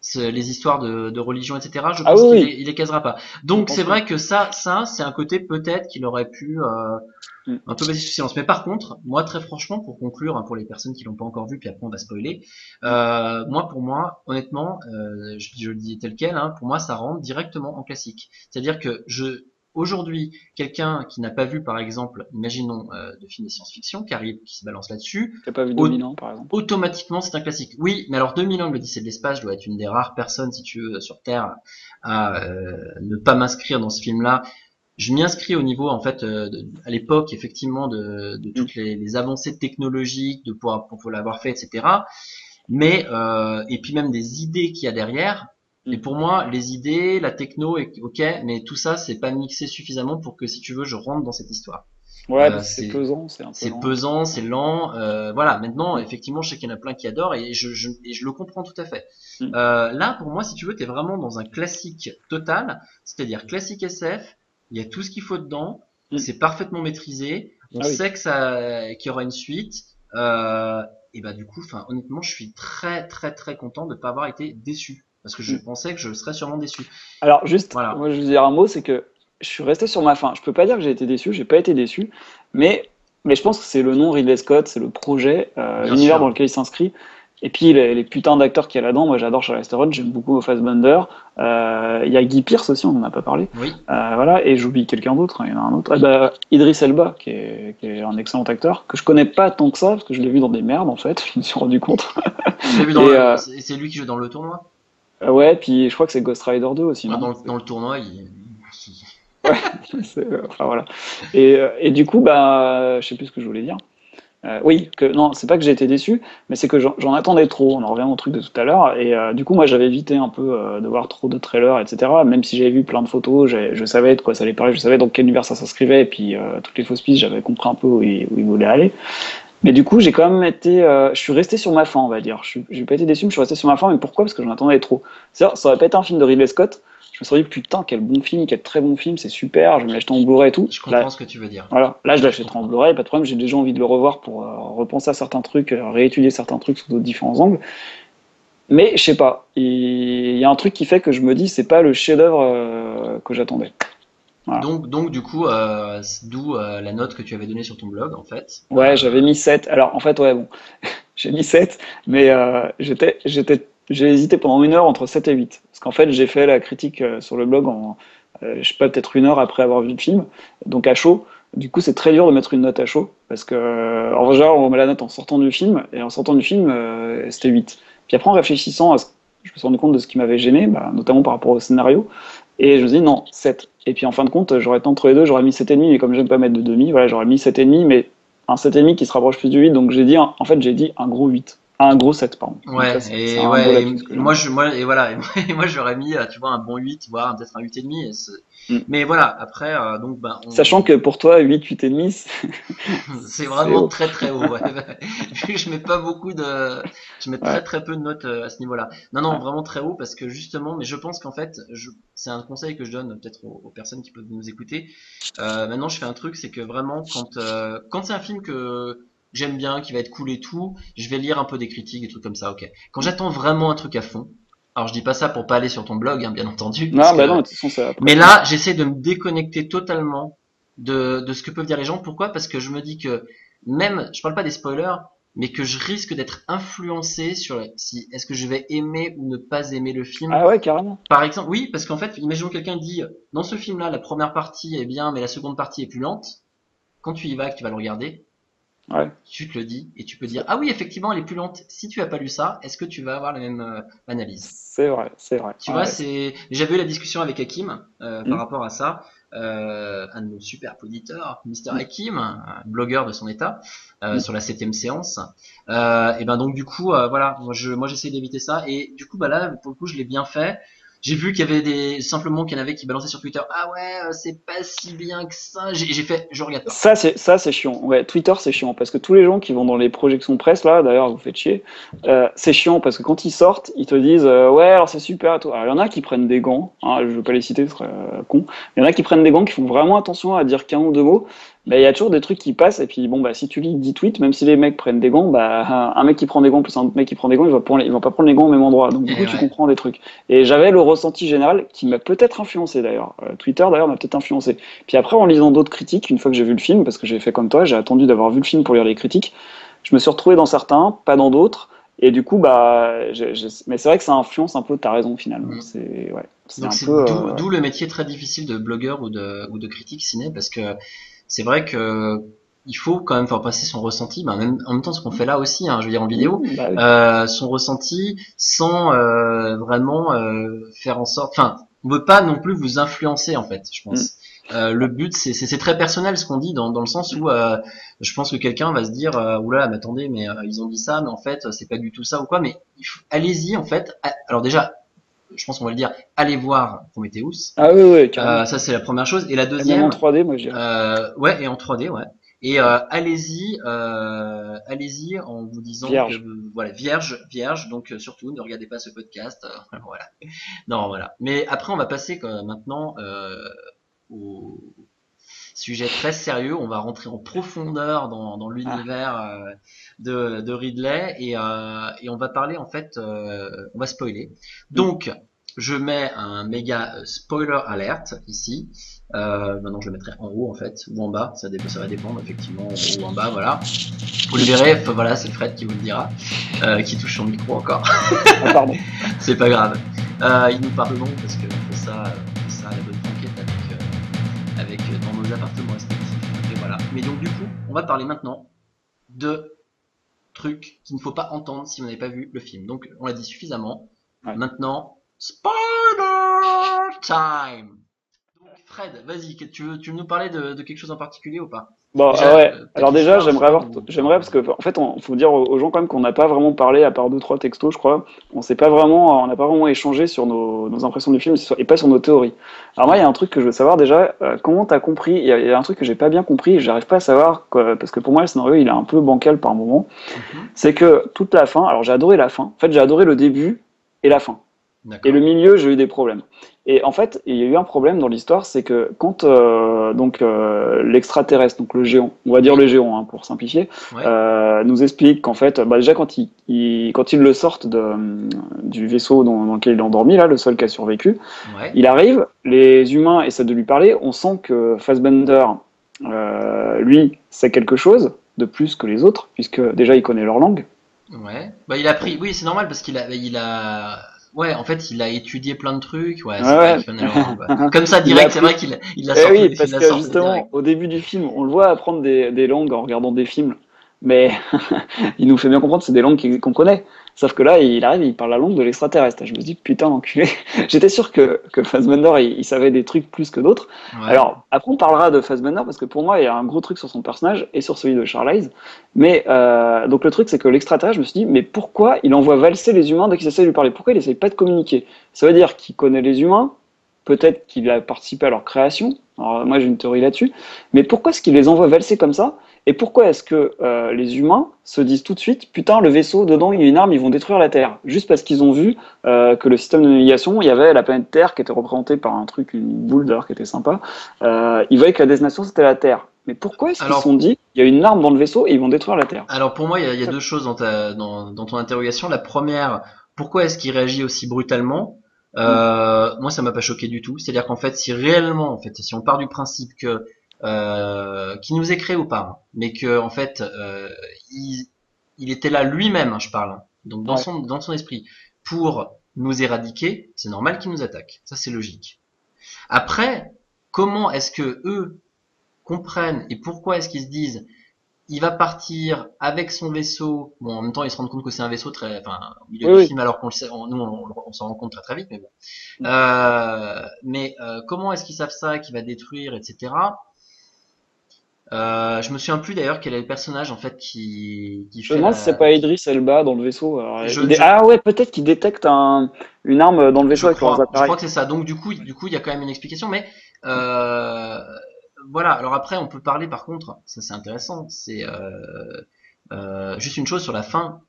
C'est- Les histoires de, de religion, etc. Je Ah pense oui, qu'il oui. les, casera pas. Donc c'est vrai que ça, ça, c'est un côté peut-être qu'il aurait pu euh, Mm. un peu passer sous silence. Mais par contre, moi très franchement, pour conclure, hein, pour les personnes qui l'ont pas encore vu, puis après on va spoiler. Euh, moi, pour moi, honnêtement, euh, je, je le dis tel quel. Hein, pour moi, ça rentre directement en classique. C'est-à-dire que je Aujourd'hui, quelqu'un qui n'a pas vu, par exemple, imaginons, euh, de films de science-fiction, qui arrive, qui se balance là-dessus, pas vu Au- 2000 ans, par exemple. automatiquement c'est un classique. Oui, mais alors 2000 ans de l'Odyssée de l'espace, je dois être une des rares personnes, si tu veux, sur Terre à euh, ne pas m'inscrire dans ce film-là. Je m'y inscris au niveau, en fait, euh, de- à l'époque, effectivement, de, de toutes les, les avancées technologiques, de pouvoir, pour pouvoir l'avoir fait, etc. Mais euh, et puis même des idées qu'il y a derrière. Et pour moi, les idées, la techno, ok, mais tout ça, c'est pas mixé suffisamment pour que, si tu veux, je rentre dans cette histoire. Ouais, Euh, c'est pesant, c'est. C'est pesant, c'est lent. euh, voilà. Maintenant, effectivement, je sais qu'il y en a plein qui adorent et je, je, et je le comprends tout à fait. Mm. Euh, là, pour moi, si tu veux, t'es vraiment dans un classique total, c'est-à-dire classique SF. Il y a tout ce qu'il faut dedans. Mm. C'est parfaitement maîtrisé. On Ah oui. sait que ça, qu'il y aura une suite. Euh, et bah du coup, enfin, honnêtement, je suis très, très, très content de pas avoir été déçu parce que je Mm. pensais que je serais sûrement déçu. Alors, juste, Voilà. moi, je veux dire un mot, c'est que je suis resté sur ma fin. Je peux pas dire que j'ai été déçu, j'ai pas été déçu, mais, mais je pense que c'est le nom Ridley Scott, c'est le projet, euh, l'univers dans lequel il s'inscrit. Et puis les, les putains d'acteurs qu'il y a là-dedans, moi j'adore Charlize Theron, j'aime beaucoup Fassbender. Euh, Il y a Guy Pearce aussi, on en a pas parlé. Oui. Euh, voilà, et j'oublie quelqu'un d'autre, hein, il y en a un autre. Ah bah, Idris Elba, qui est, qui est un excellent acteur, que je connais pas tant que ça, parce que je l'ai vu dans des merdes en fait, je me suis rendu compte. Je l'ai vu dans Et, le- c'est lui qui joue dans le tournoi. Euh, ouais, puis je crois que c'est Ghost Rider 2 aussi. Ouais, non dans, le, dans le tournoi, il, euh, Enfin voilà. Et, euh, et du coup, bah, je sais plus ce que je voulais dire. Euh, oui, que non, c'est pas que j'ai été déçu, mais c'est que j'en attendais trop. On en revient au truc de tout à l'heure. Et euh, du coup, moi, j'avais évité un peu euh, de voir trop de trailers, etc. Même si j'avais vu plein de photos, je savais de quoi ça allait parler, je savais dans quel univers ça s'inscrivait, et puis toutes les fausses pistes, j'avais compris un peu où il, où il voulait aller. Mais du coup, j'ai quand même été, euh, je suis resté sur ma fin, on va dire. Je suis- J'ai pas été déçu, mais je suis resté sur ma fin. Mais pourquoi? Parce que j'en attendais trop. C'est-à-dire, ça aurait pas été un film de Ridley Scott. Je me serais dit, putain, quel bon film, quel très bon film, c'est super, je vais me l'acheter en Blu-ray et tout. je Là, comprends ce que tu veux dire. voilà, là je l'achèterai en Blu-ray, pas de problème, j'ai déjà envie de le revoir pour euh, repenser à certains trucs, euh, réétudier certains trucs sous d'autres différents angles. Mais je sais pas, il il y a un truc qui fait que je me dis c'est pas le chef-d'œuvre euh, que j'attendais. Voilà. Donc, donc du coup, euh, d'où euh, la note que tu avais donnée sur ton blog, en fait. Ouais, j'avais mis 7. Alors en fait, ouais, bon, j'ai mis 7, mais euh, j'étais, j'étais, j'ai hésité pendant une heure entre 7 et 8. Parce qu'en fait, j'ai fait la critique sur le blog en, je sais pas, peut-être une heure après avoir vu le film, donc à chaud. Du coup, c'est très dur de mettre une note à chaud, parce que en général, on met la note en sortant du film, et en sortant du film, c'était 8. Puis après, en réfléchissant, à ce- je me suis rendu compte de ce qui m'avait gêné, bah, notamment par rapport au scénario, et je me suis dit non, 7. Et puis en fin de compte, j'aurais été entre les deux, j'aurais mis 7,5, mais comme j'aime pas mettre de demi, voilà, j'aurais mis 7,5, mais un 7,5 qui se rapproche plus du 8, donc j'ai dit, en fait, j'ai dit un gros 8. Un gros 7, pardon. Donc Ouais, ça, et un et moi je moi et voilà, et moi, j'aurais mis euh, tu vois un bon 8, voire peut-être un 8 et demi et c'est- Mm. mais voilà, après euh, donc ben on- Sachant que pour toi, 8, 8,5, c'est- vraiment très très haut. Ouais. Je mets pas beaucoup de je mets très Ouais. très peu de notes euh, à ce niveau-là. Non non, vraiment très haut parce que justement, mais je pense qu'en fait, je... c'est un conseil que je donne peut-être aux, aux personnes qui peuvent nous écouter. Euh, maintenant, je fais un truc, c'est que vraiment quand euh, quand c'est un film que j'aime bien, qui va être cool et tout, je vais lire un peu des critiques, des trucs comme ça, ok. Quand j'attends vraiment un truc à fond, alors je dis pas ça pour pas aller sur ton blog, hein, bien entendu. non, bah que- non, de toute façon, après. mais là, j'essaie de me déconnecter totalement de, de ce que peuvent dire les gens. Pourquoi? Parce que je me dis que même, je parle pas des spoilers, mais que je risque d'être influencé sur si est-ce que je vais aimer ou ne pas aimer le film? Ah ouais, carrément. Par exemple, oui, parce qu'en fait, imaginons quelqu'un dit dans ce film-là, la première partie est bien, mais la seconde partie est plus lente. Quand tu y vas, que tu vas le regarder, Ouais. tu te le dis et tu peux dire ah oui, effectivement, elle est plus lente. Si tu as pas lu ça, est-ce que tu vas avoir la même euh, analyse? C'est vrai, c'est vrai. Tu vois, ouais. c'est j'avais eu la discussion avec Hakim euh, Mm. par rapport à ça. Euh, un de nos super auditeurs, Mister Hakim, un blogueur de son état, Mm. sur la septième séance. Et ben donc du coup, voilà, moi je, moi j'essaie d'éviter ça. Et du coup, bah là, pour le coup, je l'ai bien fait. J'ai vu qu'il y avait des simplement qu'il y en avait qui balançaient sur Twitter. Ah ouais, euh, c'est pas si bien que ça. J'ai fait, je regarde pas. Ça, c'est ça, c'est chiant. Ouais, Twitter, c'est chiant parce que tous les gens qui vont dans les projections presse là, d'ailleurs, vous faites chier. Euh, c'est chiant parce que quand ils sortent, ils te disent euh, ouais, alors c'est super. tout. Alors il y en a qui prennent des gants. Hein, je veux pas les citer, ce serait euh, con. Il y en a qui prennent des gants, qui font vraiment attention à dire qu'un ou deux mots. Mais il y a toujours des trucs qui passent et puis bon bah si tu lis 10 tweets, même si les mecs prennent des gants, bah un mec qui prend des gants plus un autre mec qui prend des gants, ils vont, prendre- ils vont pas prendre les gants au même endroit. Donc du coup tu comprends des trucs. Et j'avais le ressenti général qui m'a peut-être influencé d'ailleurs. Euh, Twitter d'ailleurs m'a peut-être influencé. Puis après, en lisant d'autres critiques, une fois que j'ai vu le film, parce que j'ai fait comme toi, j'ai attendu d'avoir vu le film pour lire les critiques, je me suis retrouvé dans certains, pas dans d'autres. Et du coup, bah, mais c'est vrai que ça influence un peu ta raison finalement. Mm. C'est ouais, d'où euh, d'où le métier très difficile de blogueur ou de, ou de critique ciné parce que c'est vrai que il faut quand même faire passer son ressenti, ben même, en même temps ce qu'on fait là aussi, hein, je veux dire en vidéo, bah oui. euh, son ressenti sans euh, vraiment euh, faire en sorte, enfin, on veut pas non plus vous influencer en fait, je pense. Euh, le but, c'est- très personnel ce qu'on dit dans, dans le sens où euh, je pense que quelqu'un va se dire euh, oula mais attendez mais euh, ils ont dit ça mais en fait c'est pas du tout ça ou quoi mais allez-y en fait alors déjà je pense qu'on va le dire allez voir Prometheus. Ah oui, oui, carrément. euh, ça c'est la première chose. Et la Même deuxième en 3D, moi je dirais. euh, ouais et en 3D ouais. Et euh, allez-y allez-y en vous disant Vierge. que voilà vierge vierge. Donc surtout ne regardez pas ce podcast. Voilà. Non voilà. Mais après on va passer maintenant au sujet très sérieux. On va rentrer en profondeur dans, dans l'univers euh, de, de Ridley et, euh, et on va parler en fait euh, on va spoiler. Donc je mets un méga euh, spoiler alert ici. Euh, maintenant je le mettrai en haut en fait ou en bas. Ça, dé- ça va dépendre effectivement en haut ou en bas voilà. Vous le verrez enfin, voilà c'est Fred qui vous le dira euh, qui touche son micro encore. Ah, pardon. c'est pas grave. Euh, il nous pardonne parce que on fait ça on fait ça à la bonne franquette avec, euh, avec dans nos appartements respectifs. Et voilà. Mais donc du coup on va parler maintenant de trucs qu'il ne faut pas entendre si vous n'avez pas vu le film. Donc on l'a dit suffisamment. Ouais. maintenant spoiler time. Donc Fred vas-y que- tu veux, tu veux nous parler de, de quelque chose en particulier ou pas? Bon, Déjà, ah ouais. Alors déjà, j'aimerais avoir, j'aimerais parce que en fait, on faut dire aux gens quand même qu'on n'a pas vraiment parlé à part deux trois textos, je crois. On s'est pas vraiment, on n'a pas vraiment échangé sur nos, nos impressions du film et pas sur nos théories. Alors moi, il y a un truc que je veux savoir déjà. euh, comment t'as compris Il y, y a un truc que j'ai pas bien compris. et J'arrive pas à savoir quoi, parce que pour moi, le scénario, il est un peu bancal par moment. Mhm. C'est que toute la fin. Alors j'ai adoré la fin. En fait, j'ai adoré le début et la fin. Et le milieu, j'ai eu des problèmes. Et en fait, il y a eu un problème dans l'histoire, c'est que quand euh, donc euh, l'extraterrestre, donc le géant, on va dire le géant hein, pour simplifier, Ouais. euh, nous explique qu'en fait, bah, déjà quand ils il, quand ils le sortent de, du vaisseau dans, dans lequel il est endormi, là, le seul qui a survécu, ouais il arrive, les humains essaient de lui parler, on sent que Fassbender, lui, sait quelque chose de plus que les autres, puisque déjà il connaît leur langue. Ouais. Bah il a pris. Oui, c'est normal parce qu'il a, il a. Ouais, en fait, il a étudié plein de trucs. Ouais, c'est Ouais, vrai ouais. Comme ça, direct, c'est vrai qu'il a, il a Eh sorti. oui, parce que justement, direct. au début du film, on le voit apprendre des, des langues en regardant des films, mais il nous fait bien comprendre que c'est des langues qu'il- qu'on connaît. Sauf que là, il arrive, il parle la langue de l'extraterrestre. Je me dis, putain, enculé. J'étais sûr que, que Fassbender, il, il savait des trucs plus que d'autres. Ouais. Alors, après, on parlera de Fassbender parce que pour moi, il y a un gros truc sur son personnage et sur celui de Charlize. Mais euh, donc, le truc, c'est que l'extraterrestre, je me suis dit, mais pourquoi il envoie valser les humains dès qu'ils essaient de lui parler? Pourquoi il essaye pas de communiquer? Ça veut dire qu'il connaît les humains, peut-être qu'il a participé à leur création. Alors, moi, j'ai une théorie là-dessus. Mais pourquoi est-ce qu'il les envoie valser comme ça? Et pourquoi est-ce que euh, les humains se disent tout de suite, putain, le vaisseau, dedans, il y a une arme, ils vont détruire la Terre? Juste parce qu'ils ont vu euh, que le système de navigation, il y avait la planète Terre qui était représentée par un truc, une boule d'ailleurs qui était sympa. Euh, ils voyaient que la destination, c'était la Terre. Mais pourquoi est-ce qu'ils se sont dit, il y a une arme dans le vaisseau et ils vont détruire la Terre? Alors pour moi, il y a, il y a deux choses dans, ta, dans, dans ton interrogation. La première, pourquoi est-ce qu'il réagit aussi brutalement? Euh, Moi, ça m'a pas choqué du tout. C'est-à-dire qu'en fait, si réellement, en fait, si on part du principe que euh, qui nous est créé ou pas, hein, mais que en fait, euh, il, il était là lui-même, je parle, hein. donc dans Ouais. son dans son esprit, pour nous éradiquer, c'est normal qu'il nous attaque. Ça c'est logique. Après, comment est-ce que eux comprennent et pourquoi est-ce qu'ils se disent il va partir avec son vaisseau? Bon, en même temps, ils se rendent compte que c'est un vaisseau très, enfin, au milieu Oui, du oui. film, alors qu'on le sait, on- nous, on, on s'en rend compte très très vite, mais bon. Mm. Euh, mais euh, comment est-ce qu'ils savent ça, qu'il va détruire, etc. Euh, je me souviens plus d'ailleurs quel est le personnage en fait qui, qui Je me demande si c'est pas Idris Elba dans le vaisseau. alors, Je- il dé- je- Ah ouais, peut-être qu'il détecte un... une arme dans le vaisseau je avec crois, leurs je appareils. crois que c'est ça. Donc du coup, du coup, il y a quand même une explication, mais euh, voilà. Alors après, on peut parler par contre, ça c'est intéressant. C'est euh, euh, juste une chose sur la fin.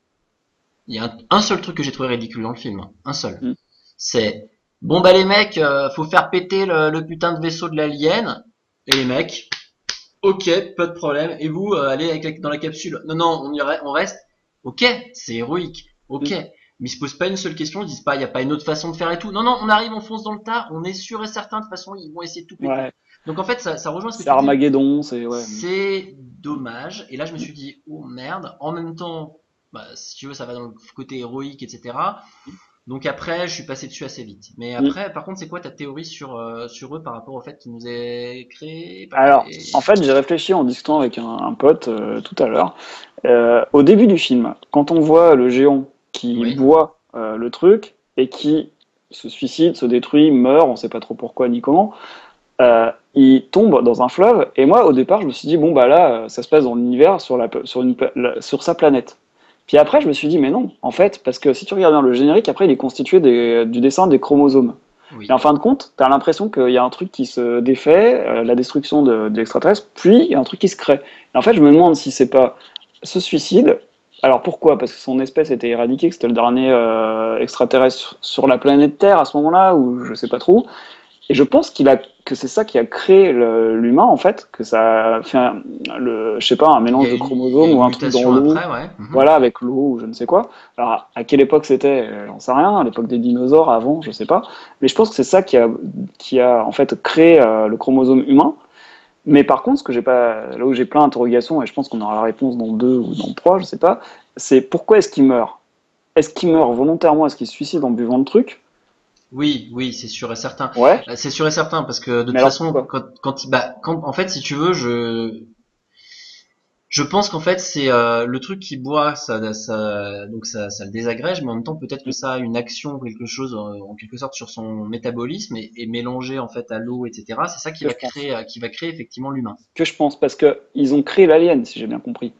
Il y a un, un seul truc que j'ai trouvé ridicule dans le film, un seul. Mm. C'est bon bah les mecs, euh, faut faire péter le, le putain de vaisseau de l'alien. Et les mecs, ok, pas de problème. Et vous, euh, allez avec la- dans la capsule. Non non, on y re- on reste. Ok, c'est héroïque. Ok. Mm. Mais ils se posent pas une seule question, ils disent pas, il y a pas une autre façon de faire et tout. Non, non, on arrive, on fonce dans le tas, on est sûr et certain, de toute façon, ils vont essayer de tout péter. Ouais, Donc en fait, ça, ça rejoint ce que c'est tu dis. Armageddon, c'est... Ouais. C'est dommage. Et là, je me suis dit, oh merde. En même temps, bah, si tu veux, ça va dans le côté héroïque, etc. Donc après, je suis passé dessus assez vite. Mais Mm. après, par contre, c'est quoi ta théorie sur, euh, sur eux par rapport au fait qu'ils nous aient créé Alors, en fait, j'ai réfléchi en discutant avec un, un pote euh, tout à l'heure. Euh, au début du film, quand on voit le géant qui Oui. boit le truc et qui se suicide, se détruit, meurt, on sait pas trop pourquoi ni comment, il tombe dans un fleuve. Et moi, au départ, je me suis dit, bon, bah là, ça se passe dans l'univers sur, la, sur, une, pla- la- sur sa planète. Puis après, je me suis dit, mais non, en fait, parce que si tu regardes bien le générique, après, il est constitué des- du dessin des chromosomes. Oui. Et en fin de compte, tu as l'impression qu'il y a un truc qui se défait, euh, la destruction de, de l'extraterrestre, puis il y a un truc qui se crée. Et en fait, je me demande si c'est pas ce suicide. Alors pourquoi? Parce que son espèce était éradiquée, que c'était le dernier euh, extraterrestre sur, sur la planète Terre à ce moment-là, ou je sais pas trop. Et je pense qu'il a que c'est ça qui a créé l'humain en fait, que ça a fait un, le, je sais pas, un mélange de chromosomes ou un truc dans l'eau. ouais. Mhm. Voilà, avec l'eau ou je ne sais quoi. Alors, à quelle époque c'était? J'en sais rien. À l'époque des dinosaures, avant, je sais pas. Mais je pense que c'est ça qui a, qui a en fait créé euh, le chromosome humain. Mais par contre, ce que j'ai pas, là où j'ai plein d'interrogations, et je pense qu'on aura la réponse dans deux ou dans trois, je sais pas, c'est pourquoi est-ce qu'il meurt? Est-ce qu'il meurt volontairement? Est-ce qu'il se suicide en buvant le truc? Oui, oui, c'est sûr et certain. Ouais. Euh, C'est sûr et certain parce que de toute alors, façon, quand, quand, bah, quand, en fait, si tu veux, je, je pense qu'en fait, c'est euh, le truc qui boit, ça, ça, donc ça, ça le désagrège, mais en même temps, peut-être que ça a une action, quelque chose, euh, en quelque sorte, sur son métabolisme et, et mélangé en fait à l'eau, etc. C'est ça qui Que va pense. créer, euh, qui va créer effectivement l'humain. Que je pense parce que ils ont créé l'alien, si j'ai bien compris.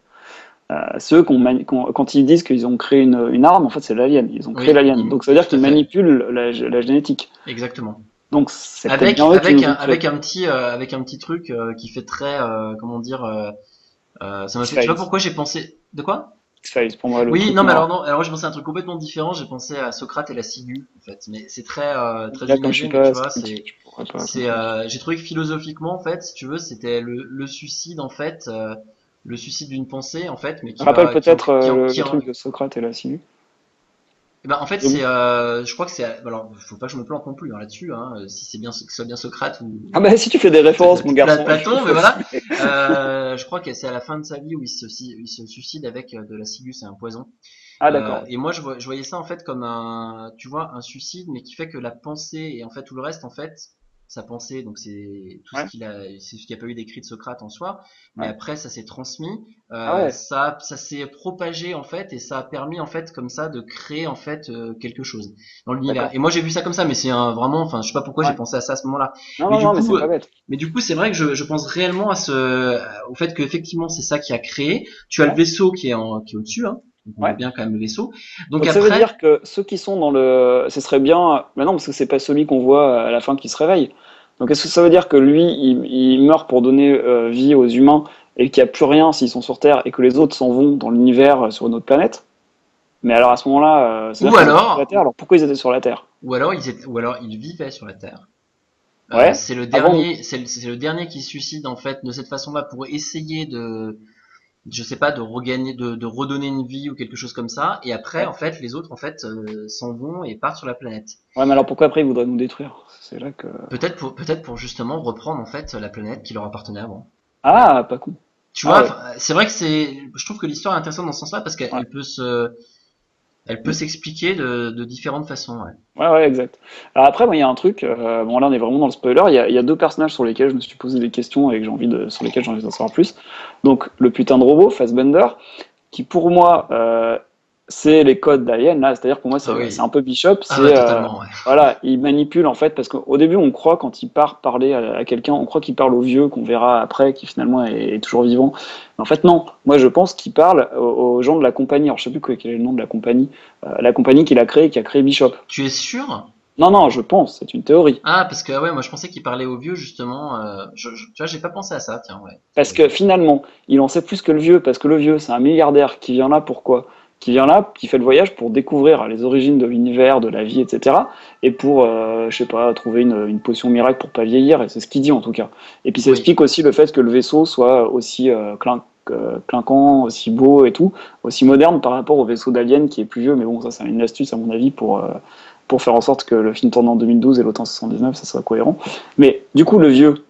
Euh, ceux quand ils disent qu'ils ont créé une, une arme, en fait, c'est l'alien. Ils ont créé Oui, l'alien. Donc ça veut dire qu'ils manipulent la, la génétique. Exactement. Donc c'est Avec, bien avec, un, avec petit, euh, avec un petit truc euh, qui fait très, comment dire, ça m'a fait, je sais pas pourquoi j'ai pensé, de quoi? X-Files, pour moi. Le Oui, non, mais alors non, alors j'ai pensé à un truc complètement différent. J'ai pensé à Socrate et la ciguë, en fait. Mais c'est très, très Là, pas tu vois, c'est, j'ai trouvé que philosophiquement, en fait, si tu veux, c'était le, le suicide, en fait, le suicide d'une pensée, en fait, mais qui Rappelle peut-être euh, le, qui- truc de Socrate et la ciguë. Eh ben, en fait, c'est, euh, je crois que c'est, alors, faut pas que je me plante non plus hein, là-dessus, hein, euh, si c'est bien, que ce soit bien Socrate ou, Ah bah si tu fais des références, mon garçon. Platon, mais voilà. Euh, je crois que c'est à la fin de sa vie où il se, il se suicide avec euh, de la ciguë, c'est un poison. Ah d'accord. Euh, et moi, je, je voyais ça en fait comme un, tu vois, un suicide, mais qui fait que la pensée et en fait tout le reste, en fait, sa pensée, donc c'est tout Ouais. ce qu'il a, c'est ce qu'il n'y a pas eu d'écrit de Socrate en soi, mais Ouais. après ça s'est transmis, euh, Ah ouais. ça, ça s'est propagé en fait, et ça a permis en fait comme ça de créer en fait euh, quelque chose dans l'univers. Et moi j'ai vu ça comme ça, mais c'est un, vraiment, enfin, je sais pas pourquoi Ouais. j'ai pensé à ça à ce moment-là. non, mais non, du non, mais coup, c'est pas bête. Mais du coup, c'est vrai que je, je pense réellement à ce, au fait qu'effectivement c'est ça qui a créé. Tu as le vaisseau qui est en, qui est au-dessus, hein. On Ouais. voit bien quand même le vaisseau. Donc, Donc, après, ça veut dire que ceux qui sont dans le, ce serait bien. Mais non, parce que c'est pas celui qu'on voit à la fin qui se réveille. Donc est-ce que ça veut dire que lui, il, il meurt pour donner euh, vie aux humains et qu'il n'y a plus rien s'ils sont sur Terre et que les autres s'en vont dans l'univers euh, sur une autre planète? Mais alors à ce moment-là, euh, Ou alors- sur la Terre. Alors pourquoi ils étaient sur la Terre? Ou alors ils étaient, ou alors ils vivaient sur la Terre. Euh, Ouais. c'est le Ah bon? dernier, c'est le, c'est le dernier qui se suicide en fait de cette façon-là pour essayer de, je sais pas, de regagner, de, de redonner une vie ou quelque chose comme ça. Et après, Ouais. en fait, les autres en fait euh, s'en vont et partent sur la planète. Ouais, mais alors pourquoi après ils voudraient nous détruire? C'est là que. Peut-être pour, peut-être pour justement reprendre en fait la planète qui leur appartenait avant. Ah, pas con. Tu Ah vois, ouais. enfin, c'est vrai que c'est, je trouve que l'histoire est intéressante dans ce sens-là parce qu'elle Ouais. peut se, elle peut s'expliquer de, de différentes façons. Ouais. Ouais, ouais, exact. Alors après, il y a un truc. euh, bon, là, on est vraiment dans le spoiler. Il y y a deux personnages sur lesquels je me suis posé des questions et que envie de, sur lesquels j'ai envie d'en savoir plus. Donc, le putain de robot, Fassbender, qui pour moi, euh, c'est les codes d'Alien. Là, c'est-à-dire pour moi, c'est Ah oui. c'est un peu Bishop. Ah C'est ouais, euh. Ouais. voilà, il manipule en fait parce qu'au début, on croit quand il part parler à, à quelqu'un, on croit qu'il parle au vieux qu'on verra après, qui finalement est, est toujours vivant. Mais en fait, non. Moi, je pense qu'il parle aux, aux gens de la compagnie. Alors, je sais plus quel est le nom de la compagnie. Euh, la compagnie qu'il a créée, qui a créé Bishop. Tu es sûr? Non, non, je pense, c'est une théorie. Ah, parce que ouais, moi je pensais qu'il parlait aux vieux justement. Euh, je, je- tu vois, j'ai pas pensé à ça. Tiens, ouais. Parce que finalement, il en sait plus que le vieux, parce que le vieux, c'est un milliardaire qui vient là pourquoi? Qui vient là, qui fait le voyage pour découvrir les origines de l'univers, de la vie, etc. Et pour, euh, je sais pas, trouver une, une potion miracle pour pas vieillir, et c'est ce qu'il dit en tout cas. Et puis ça Oui. explique aussi le fait que le vaisseau soit aussi euh, clin- euh, clinquant, aussi beau et tout, aussi moderne par rapport au vaisseau d'Alien qui est plus vieux, mais bon, ça c'est une astuce à mon avis pour, euh, pour faire en sorte que le film tourne en 2012 et l'autre en 79, ça soit cohérent. Mais du coup, le vieux,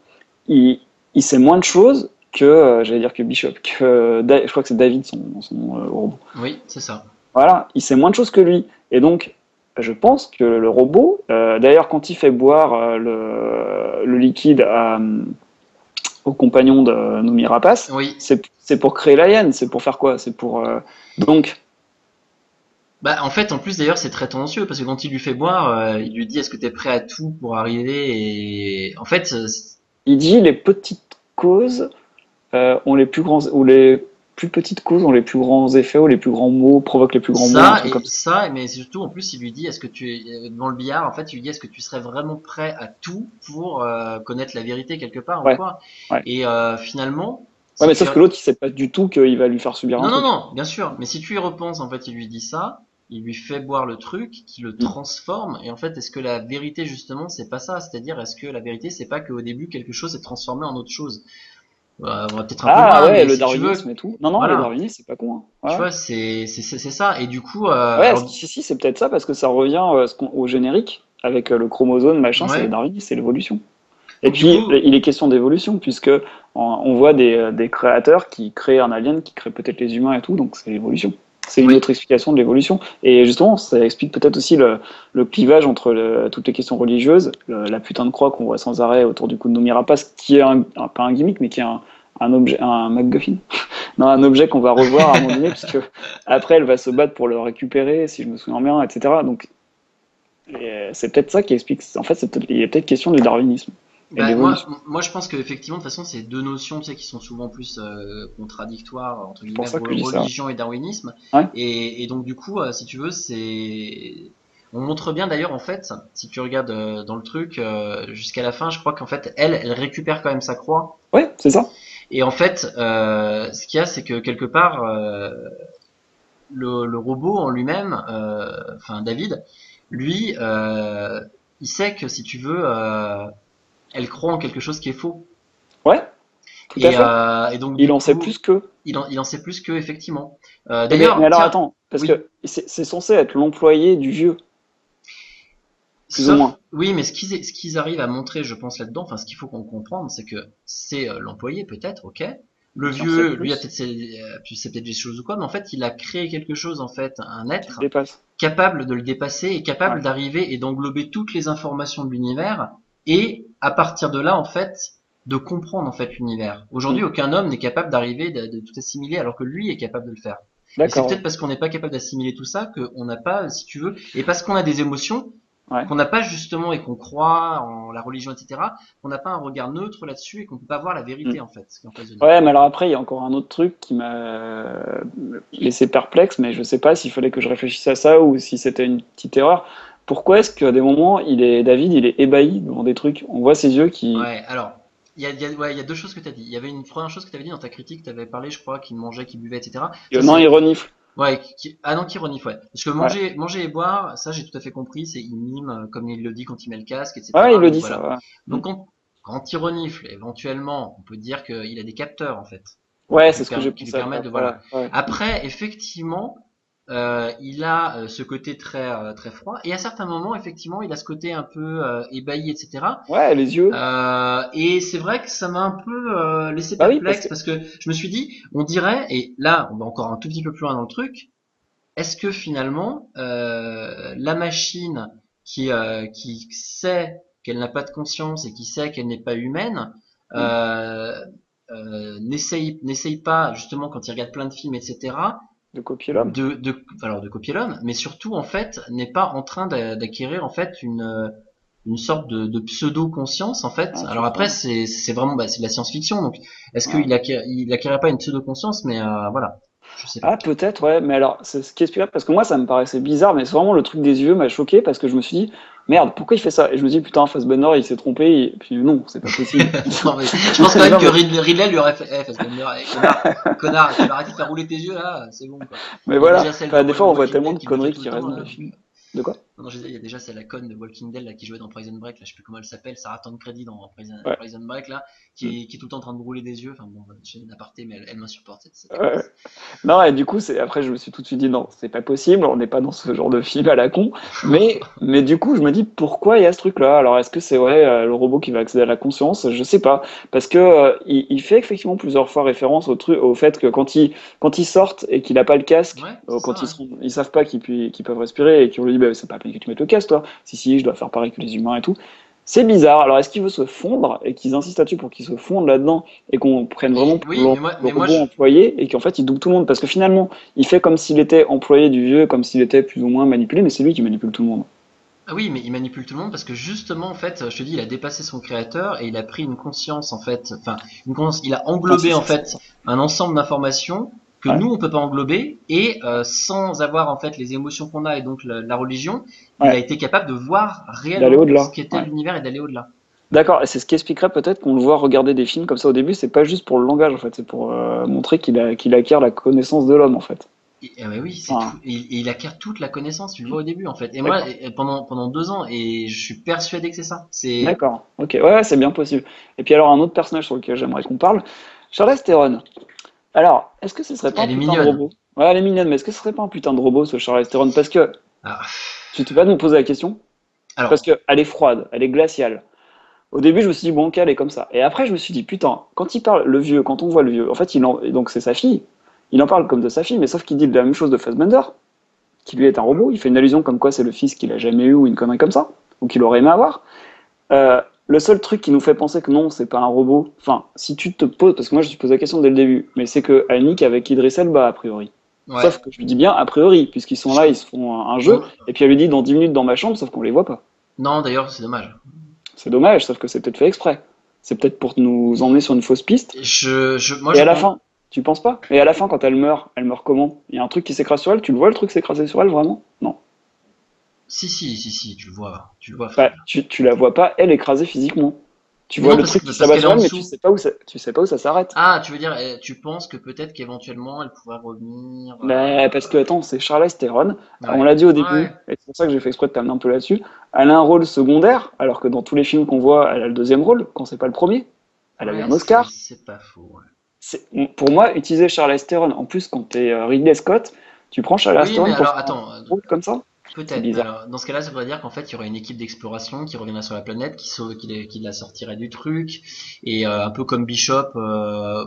il, il sait moins de choses que, euh, j'allais dire que Bishop, que Da- je crois que c'est David, son, son euh, robot. Oui, c'est ça. Voilà, il sait moins de choses que lui. Et donc, je pense que le robot, euh, d'ailleurs, quand il fait boire euh, le, le liquide à, euh, au compagnon de Noomi Rapace, Oui. c'est c'est pour créer la hyène, c'est pour faire quoi? C'est pour. euh, Donc, Bah, en fait, en plus d'ailleurs, c'est très tendancieux parce que quand il lui fait boire, euh, il lui dit est-ce que t'es prêt à tout pour arriver? Et en fait, euh, il dit les petites causes euh, ont les plus grands. ou les plus petites causes ont les plus grands effets, ou les plus grands mots provoquent les plus grands mots. un ça truc et comme ça. mais surtout en plus, il lui dit est-ce que tu es devant le billard, en fait, il lui dit est-ce que tu serais vraiment prêt à tout pour euh, connaître la vérité quelque part ou quoi Ouais. Et euh, finalement. Ouais, mais sauf que l'autre, il sait pas du tout qu'il va lui faire subir un Non, non, truc. non, bien sûr. Mais si tu y repenses, en fait, il lui dit ça, il lui fait boire le truc, qui Mm. le transforme. Et en fait, est-ce que la vérité, justement, c'est pas ça? C'est-à-dire, est-ce que la vérité, c'est pas qu'au début, quelque chose est transformé en autre chose? On va peut-être un peu Ah loin, ouais, le si darwinisme et tout. Non, non, Voilà. le darwinisme, c'est pas con. hein. tu vois, c'est c'est c'est- c'est ça. Et du coup, euh, Ouais, alors, si, si, c'est peut-être ça, parce que ça revient euh, au générique, avec euh, le chromosome, machin, Ouais. c'est le darwinisme, c'est l'évolution. Et Du puis, coup- il est question d'évolution, puisque on, on voit des, euh, des créateurs qui créent un alien, qui créent peut-être les humains et tout, donc c'est l'évolution. C'est une Oui. autre explication de l'évolution. Et justement, ça explique peut-être aussi le, le clivage entre le- toutes les questions religieuses, le- la putain de croix qu'on voit sans arrêt autour du cou de Noomi Rapace, qui est un, un- pas un gimmick, mais qui est un, un objet, un MacGuffin. non, un objet qu'on va revoir à un moment donné, puisque après, elle va se battre pour le récupérer, si je me souviens bien, etc. Donc, et, c'est peut-être ça qui explique. En fait, il y a peut-être question du darwinisme. Bah, moi, je pense qu'effectivement, de toute façon, c'est deux notions tu sais, qui sont souvent plus euh, contradictoires entre guillemets, religion et darwinisme. Ouais. Et, et donc, du coup, euh, si tu veux, c'est. On montre bien d'ailleurs, en fait, si tu regardes euh, dans le truc, euh, jusqu'à la fin, je crois qu'en fait, elle, elle récupère quand même sa croix. Ouais, c'est ça. Et en fait, euh, ce qu'il y a, c'est que quelque part, euh, le, le robot en lui-même, euh, enfin David, lui, euh, il sait que si tu veux, euh, elle croit en quelque chose qui est faux. Ouais, tout Et, à fait. euh, et donc, il en sait plus qu'eux. Il en, il en sait plus que effectivement. Euh, Mais, D'ailleurs, mais alors tiens, attends, parce oui. que c'est censé être l'employé du vieux. plus ou sauf- moins. Oui, mais ce qu'ils ce qu'ils arrivent à montrer, je pense là-dedans, enfin ce qu'il faut qu'on comprenne, c'est que c'est euh, l'employé peut-être, ok. Le vieux, lui a peut-être euh, peut-être des choses ou quoi, mais en fait, il a créé quelque chose en fait, un être capable de le dépasser et capable Ouais. d'arriver et d'englober toutes les informations de l'univers et à partir de là en fait de comprendre en fait l'univers. Aujourd'hui, Mm. aucun homme n'est capable d'arriver de, de tout assimiler alors que lui est capable de le faire. C'est peut-être parce qu'on n'est pas capable d'assimiler tout ça qu'on n'a pas, si tu veux, et parce qu'on a des émotions Ouais. qu'on n'a pas justement et qu'on croit en la religion, etc. qu'on n'a pas un regard neutre là-dessus et qu'on peut pas voir la vérité en fait. est en face de nous. Ouais, mais alors après, il y a encore un autre truc qui m'a euh, laissé perplexe, mais je sais pas s'il fallait que je réfléchisse à ça ou si c'était une petite erreur. Pourquoi est-ce qu'à des moments, il est David, il est ébahi devant des trucs? On voit ses yeux qui. Ouais, alors, il y a, y, a, ouais, il y a deux choses que tu as dit. Il y avait une première chose que tu avais dit dans ta critique, tu avais parlé, je crois, qu'il mangeait, qu'il buvait, etc. Non, il renifle. Ouais, qui, ah non, qui renifle, ouais. Parce que manger, manger et boire, ça j'ai tout à fait compris, c'est il mime, euh, comme il le dit quand il met le casque, etc. Ouais, il le dit voilà. ça. ouais. Donc quand, quand il renifle, éventuellement, on peut dire qu'il a des capteurs en fait. Ouais, c'est ce que per- qui lui permettent de- voilà. Après, effectivement, euh, il a euh, ce côté très euh, très froid. Et à certains moments effectivement il a ce côté un peu euh, ébahi etc Ouais, les yeux. euh, et c'est vrai que ça m'a un peu euh, laissé Bah oui, perplexe parce, que... je me suis dit on dirait et là on va encore un tout petit peu plus loin dans le truc est-ce que finalement euh, la machine qui euh, qui sait qu'elle n'a pas de conscience et qui sait qu'elle n'est pas humaine euh, euh, n'essaye n'essaye pas justement quand il regarde plein de films etc de copier l'homme. de, de alors de copier l'homme, mais surtout en fait n'est pas en train d'a- d'acquérir en fait une euh, une sorte de, de pseudo conscience en fait. Ah, alors après c'est c'est vraiment bah, c'est de la science-fiction donc est-ce Ouais. qu'il acquiert il acquérirait pas une pseudo conscience mais euh, voilà je sais pas. Ah, peut-être, ouais, mais alors, c'est ce qui explique, parce que moi, ça me paraissait bizarre, mais c'est vraiment le truc des yeux m'a choqué, parce que je me suis dit, merde, pourquoi il fait ça? Et je me suis dit, putain, Fassbender, il s'est trompé, et puis non, c'est pas possible. Non, mais je pense quand même que Ridley, Ridley lui aurait fait eh, Fassbender, eh, connard, connard, tu vas arrêter de faire rouler tes yeux là, c'est bon quoi. Mais voilà, Enfin, des fois, on voit tellement de conneries qui le restent dans les films. donc, De quoi? Non, non, je il y a déjà c'est la conne de Walking Dead là qui jouait dans Prison Break, là je sais plus comment elle s'appelle, Sarah Tancredi dans Prison, Ouais. Prison Break là, qui, est, qui est tout le temps en train de brûler des yeux. Enfin bon, j'ai une aparté, mais elle, elle m'insupporte cette. cette Ouais. Non, et du coup, c'est après, je me suis tout de suite dit, non, c'est pas possible, on n'est pas dans ce genre de film à la con. Mais, mais du coup, je me dis, pourquoi il y a ce truc-là? Alors, est-ce que c'est vrai, euh, le robot qui va accéder à la conscience? Je sais pas. Parce que, euh, il, il fait effectivement plusieurs fois référence au truc, au fait que quand ils, quand ils sortent et qu'il a pas le casque, Ouais, euh, quand ça, ils, ils savent pas qu'ils peuvent respirer et qu'on lui dit, bah, c'est pas que tu mettes le casque, toi. Si, si, je dois faire pareil que les humains et tout. C'est bizarre. Alors, est-ce qu'il veut se fondre et qu'ils insistent là-dessus pour qu'il se fonde là-dedans et qu'on prenne vraiment pour Oui, le, moi- le mais moi, robot je- employé et qu'en fait il double tout le monde? Parce que finalement il fait comme s'il était employé du vieux, comme s'il était plus ou moins manipulé, mais c'est lui qui manipule tout le monde. Ah oui, mais il manipule tout le monde parce que justement, en fait, je te dis, il a dépassé son créateur et il a pris une conscience, en fait, enfin, une conscience, il a englobé, en fait, un ensemble d'informations que Ouais. nous, on peut pas englober et euh, sans avoir, en fait, les émotions qu'on a et donc la, la religion, il a été capable de voir réellement ce qu'était Ouais. l'univers et d'aller au-delà. D'accord, et c'est ce qui expliquerait peut-être qu'on le voit regarder des films comme ça au début, c'est pas juste pour le langage en fait, c'est pour euh, montrer qu'il qu'il acquiert la connaissance de l'homme en fait. Et, eh ben oui, Ah. tout. Et, et il acquiert toute la connaissance, tu le vois au début, en fait. Et moi, pendant, pendant deux ans, et je suis persuadé que c'est ça. D'accord, ok, ouais, c'est bien possible. Et puis alors un autre personnage sur lequel j'aimerais qu'on parle, Charlize Theron. Alors, est-ce que ce serait pas Elle un putain de robot? Ouais, elle est mignonne, mais est-ce que ce serait pas un putain de robot ce Charlize Theron? Parce que, Ah. tu te vas nous poser la question? Alors, Parce qu'elle est froide, elle est glaciale. Au début, je me suis dit, bon, ok, elle est comme ça. Et après, je me suis dit, putain, quand il parle, le vieux, quand on voit le vieux, en fait, il en, donc c'est sa fille. Il en parle comme de sa fille, mais sauf qu'il dit la même chose de Fassbender, qui lui est un robot. Il fait une allusion comme quoi c'est le fils qu'il a jamais eu ou une connerie comme ça, ou qu'il aurait aimé avoir. Euh, le seul truc qui nous fait penser que non, c'est pas un robot, enfin, si tu te poses, parce que moi je me suis posé la question dès le début, mais c'est que Annick avec Idriss Elba, a priori. ouais. Sauf que je lui dis bien a priori, puisqu'ils sont là, ils se font un, un jeu, et puis elle lui dit dans 10 minutes dans ma chambre, sauf qu'on les voit pas. Non, d'ailleurs, c'est dommage. C'est dommage, sauf que c'est peut-être fait exprès. C'est peut-être pour nous emmener sur une fausse piste. Je, je, moi, et je à la fin, tu penses pas? Et à la fin, quand elle meurt, elle meurt comment? Il y a un truc qui s'écrase sur elle, tu le vois le truc s'écraser sur elle vraiment? Non. Si, si, si, si, tu le vois. Tu le vois. Bah, tu, tu la vois pas, elle écrasée physiquement. Tu vois non, le truc que- qui s'abat sur elle, mais tu sais pas où ça, tu sais pas où ça s'arrête. Ah, tu veux dire, eh, tu penses que peut-être qu'éventuellement elle pourrait revenir. euh, Mais parce que attends, c'est Charlize Theron. ouais. On l'a dit au début, Ouais. et c'est pour ça que j'ai fait exprès de t'amener un peu là-dessus. Elle a un rôle secondaire, alors que dans tous les films qu'on voit, elle a le deuxième rôle, quand c'est pas le premier. Elle a eu un Oscar. c'est- pas faux. pour moi, utiliser Charlize Theron, en plus quand t'es euh, Ridley Scott, tu prends Charlize Oui, Theron pour alors attends, un rôle comme ça peut-être. dans ce cas-là, ça voudrait dire qu'en fait, il y aurait une équipe d'exploration qui reviendrait sur la planète, qui, sauve, qui, la- qui la sortirait du truc, et euh, un peu comme Bishop. euh,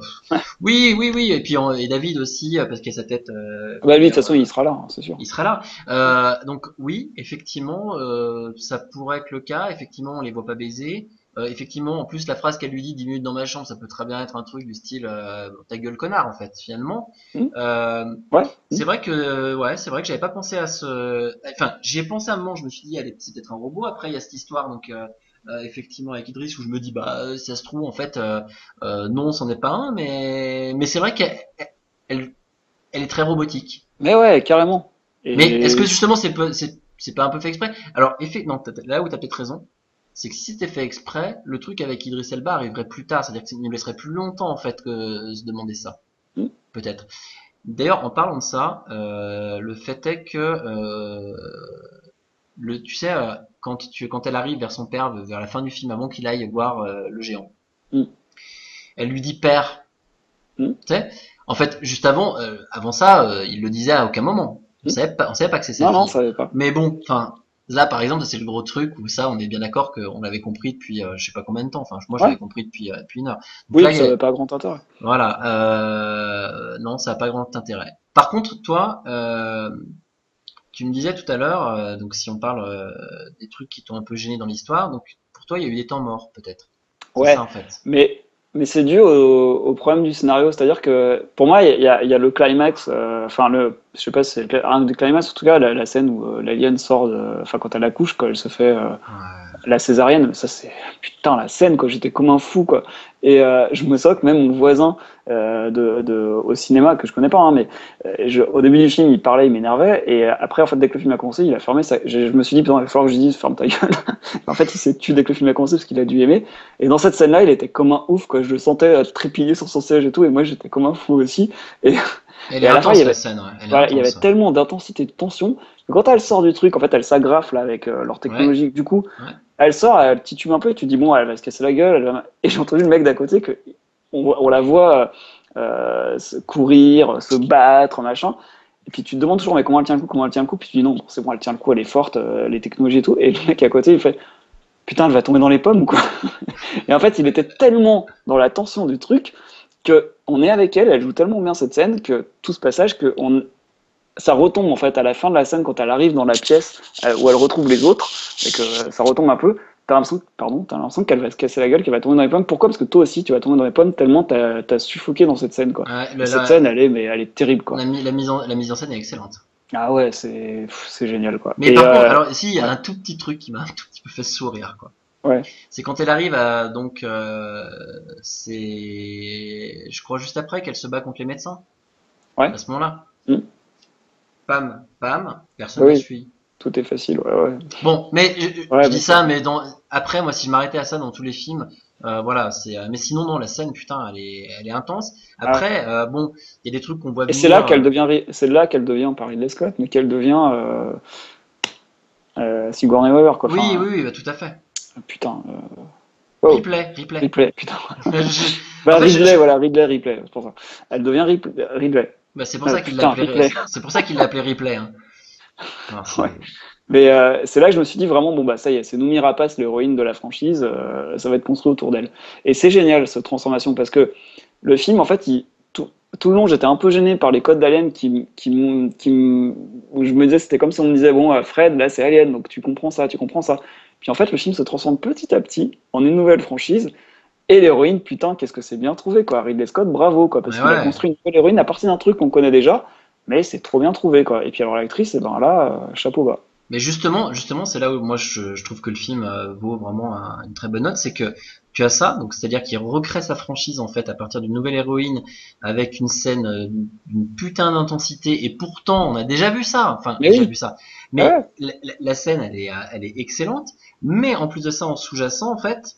Oui, oui, oui. Et puis en- et David aussi, euh, parce qu'il a sa tête. euh, Bah lui, de toute façon, il sera là, hein, c'est sûr. il sera là. Euh, donc oui, effectivement, euh, ça pourrait être le cas. Effectivement, on les voit pas baiser. Euh, effectivement, en plus, la phrase qu'elle lui dit 10 minutes dans ma chambre, ça peut très bien être un truc du style euh, ta gueule connard en fait, finalement. Mm. Euh, Ouais. c'est vrai que ouais, c'est vrai que j'avais pas pensé à ce. Enfin, j'y ai pensé à un moment. Je me suis dit, allez, c'est peut-être un robot. Après, il y a cette histoire donc. euh, effectivement avec Idriss où je me dis bah ça se trouve en fait euh, euh, non c'en est pas un mais mais c'est vrai qu'elle elle, elle est très robotique Mais ouais, carrément. Et- mais est-ce que justement c'est c'est pas un peu fait exprès? Alors effe- non, t'as- là où t'as peut-être raison, c'est que si c'était fait exprès, le truc avec Idriss Elba arriverait plus tard, c'est-à-dire qu'il nous laisserait plus longtemps en fait que se demander ça. Hmm. Peut-être. D'ailleurs, en parlant de ça, euh, le fait est que euh, le, tu sais, euh, quand tu quand elle arrive vers son père vers la fin du film, avant qu'il aille voir euh, le géant, Hmm. elle lui dit père. Hmm. Tu sais, en fait, juste avant, avant ça, il le disait à aucun moment. On savait pas, on savait pas que c'est sa Non, non, ça savait pas. Mais bon, enfin, là par exemple, c'est le gros truc où ça, on est bien d'accord qu'on l'avait compris depuis euh, je sais pas combien de temps. Enfin, moi, je Ouais. l'avais compris depuis, euh, depuis une heure. Donc Oui, là, ça a- n'avait pas grand intérêt. Voilà. Euh, non, ça n'a pas grand intérêt. Par contre, toi, euh, tu me disais tout à l'heure, donc si on parle des trucs qui t'ont un peu gêné dans l'histoire, donc pour toi, il y a eu des temps morts, peut-être. Ouais. ça, en fait. Mais, mais c'est dû au, au problème du scénario. C'est-à-dire que pour moi, il y a, y a le climax, euh, enfin, le, je sais pas si c'est un des climax, en tout cas, la, scène où euh, l'alien sort, enfin, quand elle accouche, quand elle se fait euh. La césarienne, ça c'est putain la scène quoi, j'étais comme un fou quoi. Et euh, je me sens que même mon voisin euh, de, de, au cinéma que je connais pas, hein, mais euh, je, au début du film il parlait, il m'énervait, et après en fait dès que le film a commencé, il a fermé. Ça, je, me suis dit putain il va falloir que je dise ferme ta gueule. en fait il s'est tué dès que le film a commencé parce qu'il a dû aimer. Et dans cette scène là il était comme un ouf quoi, je le sentais euh, trépiller sur son siège et tout, et moi j'étais comme un fou aussi. Elle Et est à la fin, intense, il y la avait- scène, ouais. Elle il y avait intense, ouais. tellement d'intensité, de tension, que quand elle sort du truc, en fait, elle s'agrafe là avec euh, leur technologie. Du coup, elle sort, elle titube un peu, et tu dis bon, elle va se casser la gueule. va- Et j'ai entendu le mec d'à côté que on, on la voit euh, se courir, se battre, machin. Et puis tu te demandes toujours mais comment elle tient le coup, comment elle tient le coup? Puis tu dis non, c'est bon, elle tient le coup, elle est forte, euh, les technologies et tout. Et le mec à côté, il fait putain, elle va tomber dans les pommes ou quoi Et en fait, il était tellement dans la tension du truc que on est avec elle, elle joue tellement bien cette scène que tout ce passage que on, ça retombe en fait à la fin de la scène quand elle arrive dans la pièce euh, où elle retrouve les autres et que euh, ça retombe un peu. T'as l'impression, pardon, t'as l'impression qu'elle va se casser la gueule, qu'elle va tomber dans les pommes. Pourquoi? Parce que toi aussi, tu vas tomber dans les pommes tellement t'as as suffoqué dans cette scène quoi. Ouais, cette scène, elle est, mais elle est terrible quoi. la, mi- la mise en, la mise en scène est excellente. Ah ouais, c'est génial quoi. Mais Et, par euh, contre, alors si, il y a ouais. un tout petit truc qui m'a un tout petit peu fait sourire, quoi. Ouais. C'est quand elle arrive à, donc, euh, c'est, je crois juste après qu'elle se bat contre les médecins. Ouais. À ce moment-là. Mm. Pam, pam, personne Oui. ne suit. tout est facile, ouais, ouais. Bon, mais je, dis ça, mais dans, après, moi, si je m'arrêtais à ça dans tous les films, euh, voilà, c'est, euh, mais sinon, non, la scène, putain, elle est, elle est intense. Après, euh, bon, il y a des trucs qu'on voit Ah. Et c'est là qu'elle devient, c'est là qu'elle devient par Ridley Scott, mais qu'elle devient euh, Sigourney Weaver quoi. Oui, oui, oui, bah, tout à fait. Putain. euh, Oh. Replay, replay. Ripley, putain. Bah, En fait, je- Ridley, je- voilà, Ridley, Ripley, c'est pour ça. Elle devient Ripley. Ridley. Bah, c'est pour Ah, replay. c'est pour ça qu'il l'a appelé replay. Hein. Ouais. Mais euh, c'est là que je me suis dit vraiment, bon, bah ça y est, c'est Noomi Rapace, l'héroïne de la franchise, euh, ça va être construit autour d'elle. Et c'est génial, cette transformation, parce que le film, en fait, il, tout, tout le long, j'étais un peu gêné par les codes d'Alien qui, qui, qui, où je me disais, c'était comme si on me disait, bon, euh, Fred, là, c'est Alien, donc tu comprends ça, tu comprends ça. Puis en fait, le film se transforme petit à petit en une nouvelle franchise. Et l'héroïne, putain, qu'est-ce que c'est bien trouvé, quoi. Ridley Scott, bravo, quoi, parce Ouais, qu'il a construit une nouvelle héroïne à partir d'un truc qu'on connaît déjà, mais c'est trop bien trouvé, quoi. Et puis alors l'actrice, et ben là, euh, chapeau bas. Mais justement, justement, c'est là où moi je, je trouve que le film euh, vaut vraiment un- une très bonne note, c'est que tu as ça, donc c'est-à-dire qu'il recrée sa franchise en fait à partir d'une nouvelle héroïne avec une scène euh, d'une putain d'intensité et pourtant on a déjà vu ça, enfin Mais déjà oui. vu ça. Mais Ouais. la, scène elle est, elle est excellente, mais en plus de ça en sous-jacent en fait,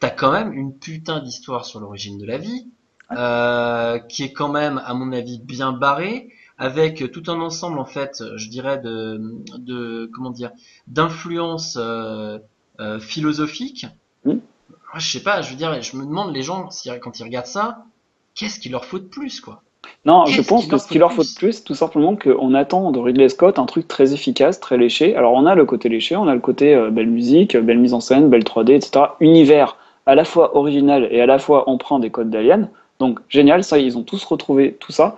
t'as quand même une putain d'histoire sur l'origine de la vie, euh, qui est quand même à mon avis bien barrée avec tout un ensemble en fait, je dirais de, de comment dire, d'influences euh, euh, philosophiques. Moi, je sais pas, je veux dire, je me demande les gens si, quand ils regardent ça, qu'est-ce qu'il leur faut de plus quoi? Non, je pense que ce qu'il leur faut plus de plus, tout simplement qu'on attend de Ridley Scott un truc très efficace, très léché. Alors on a le côté léché, on a le côté euh, belle musique, belle mise en scène, belle 3D, etc. Univers à la fois original et à la fois emprunt des codes d'Alien. Donc génial, ça, ils ont tous retrouvé tout ça.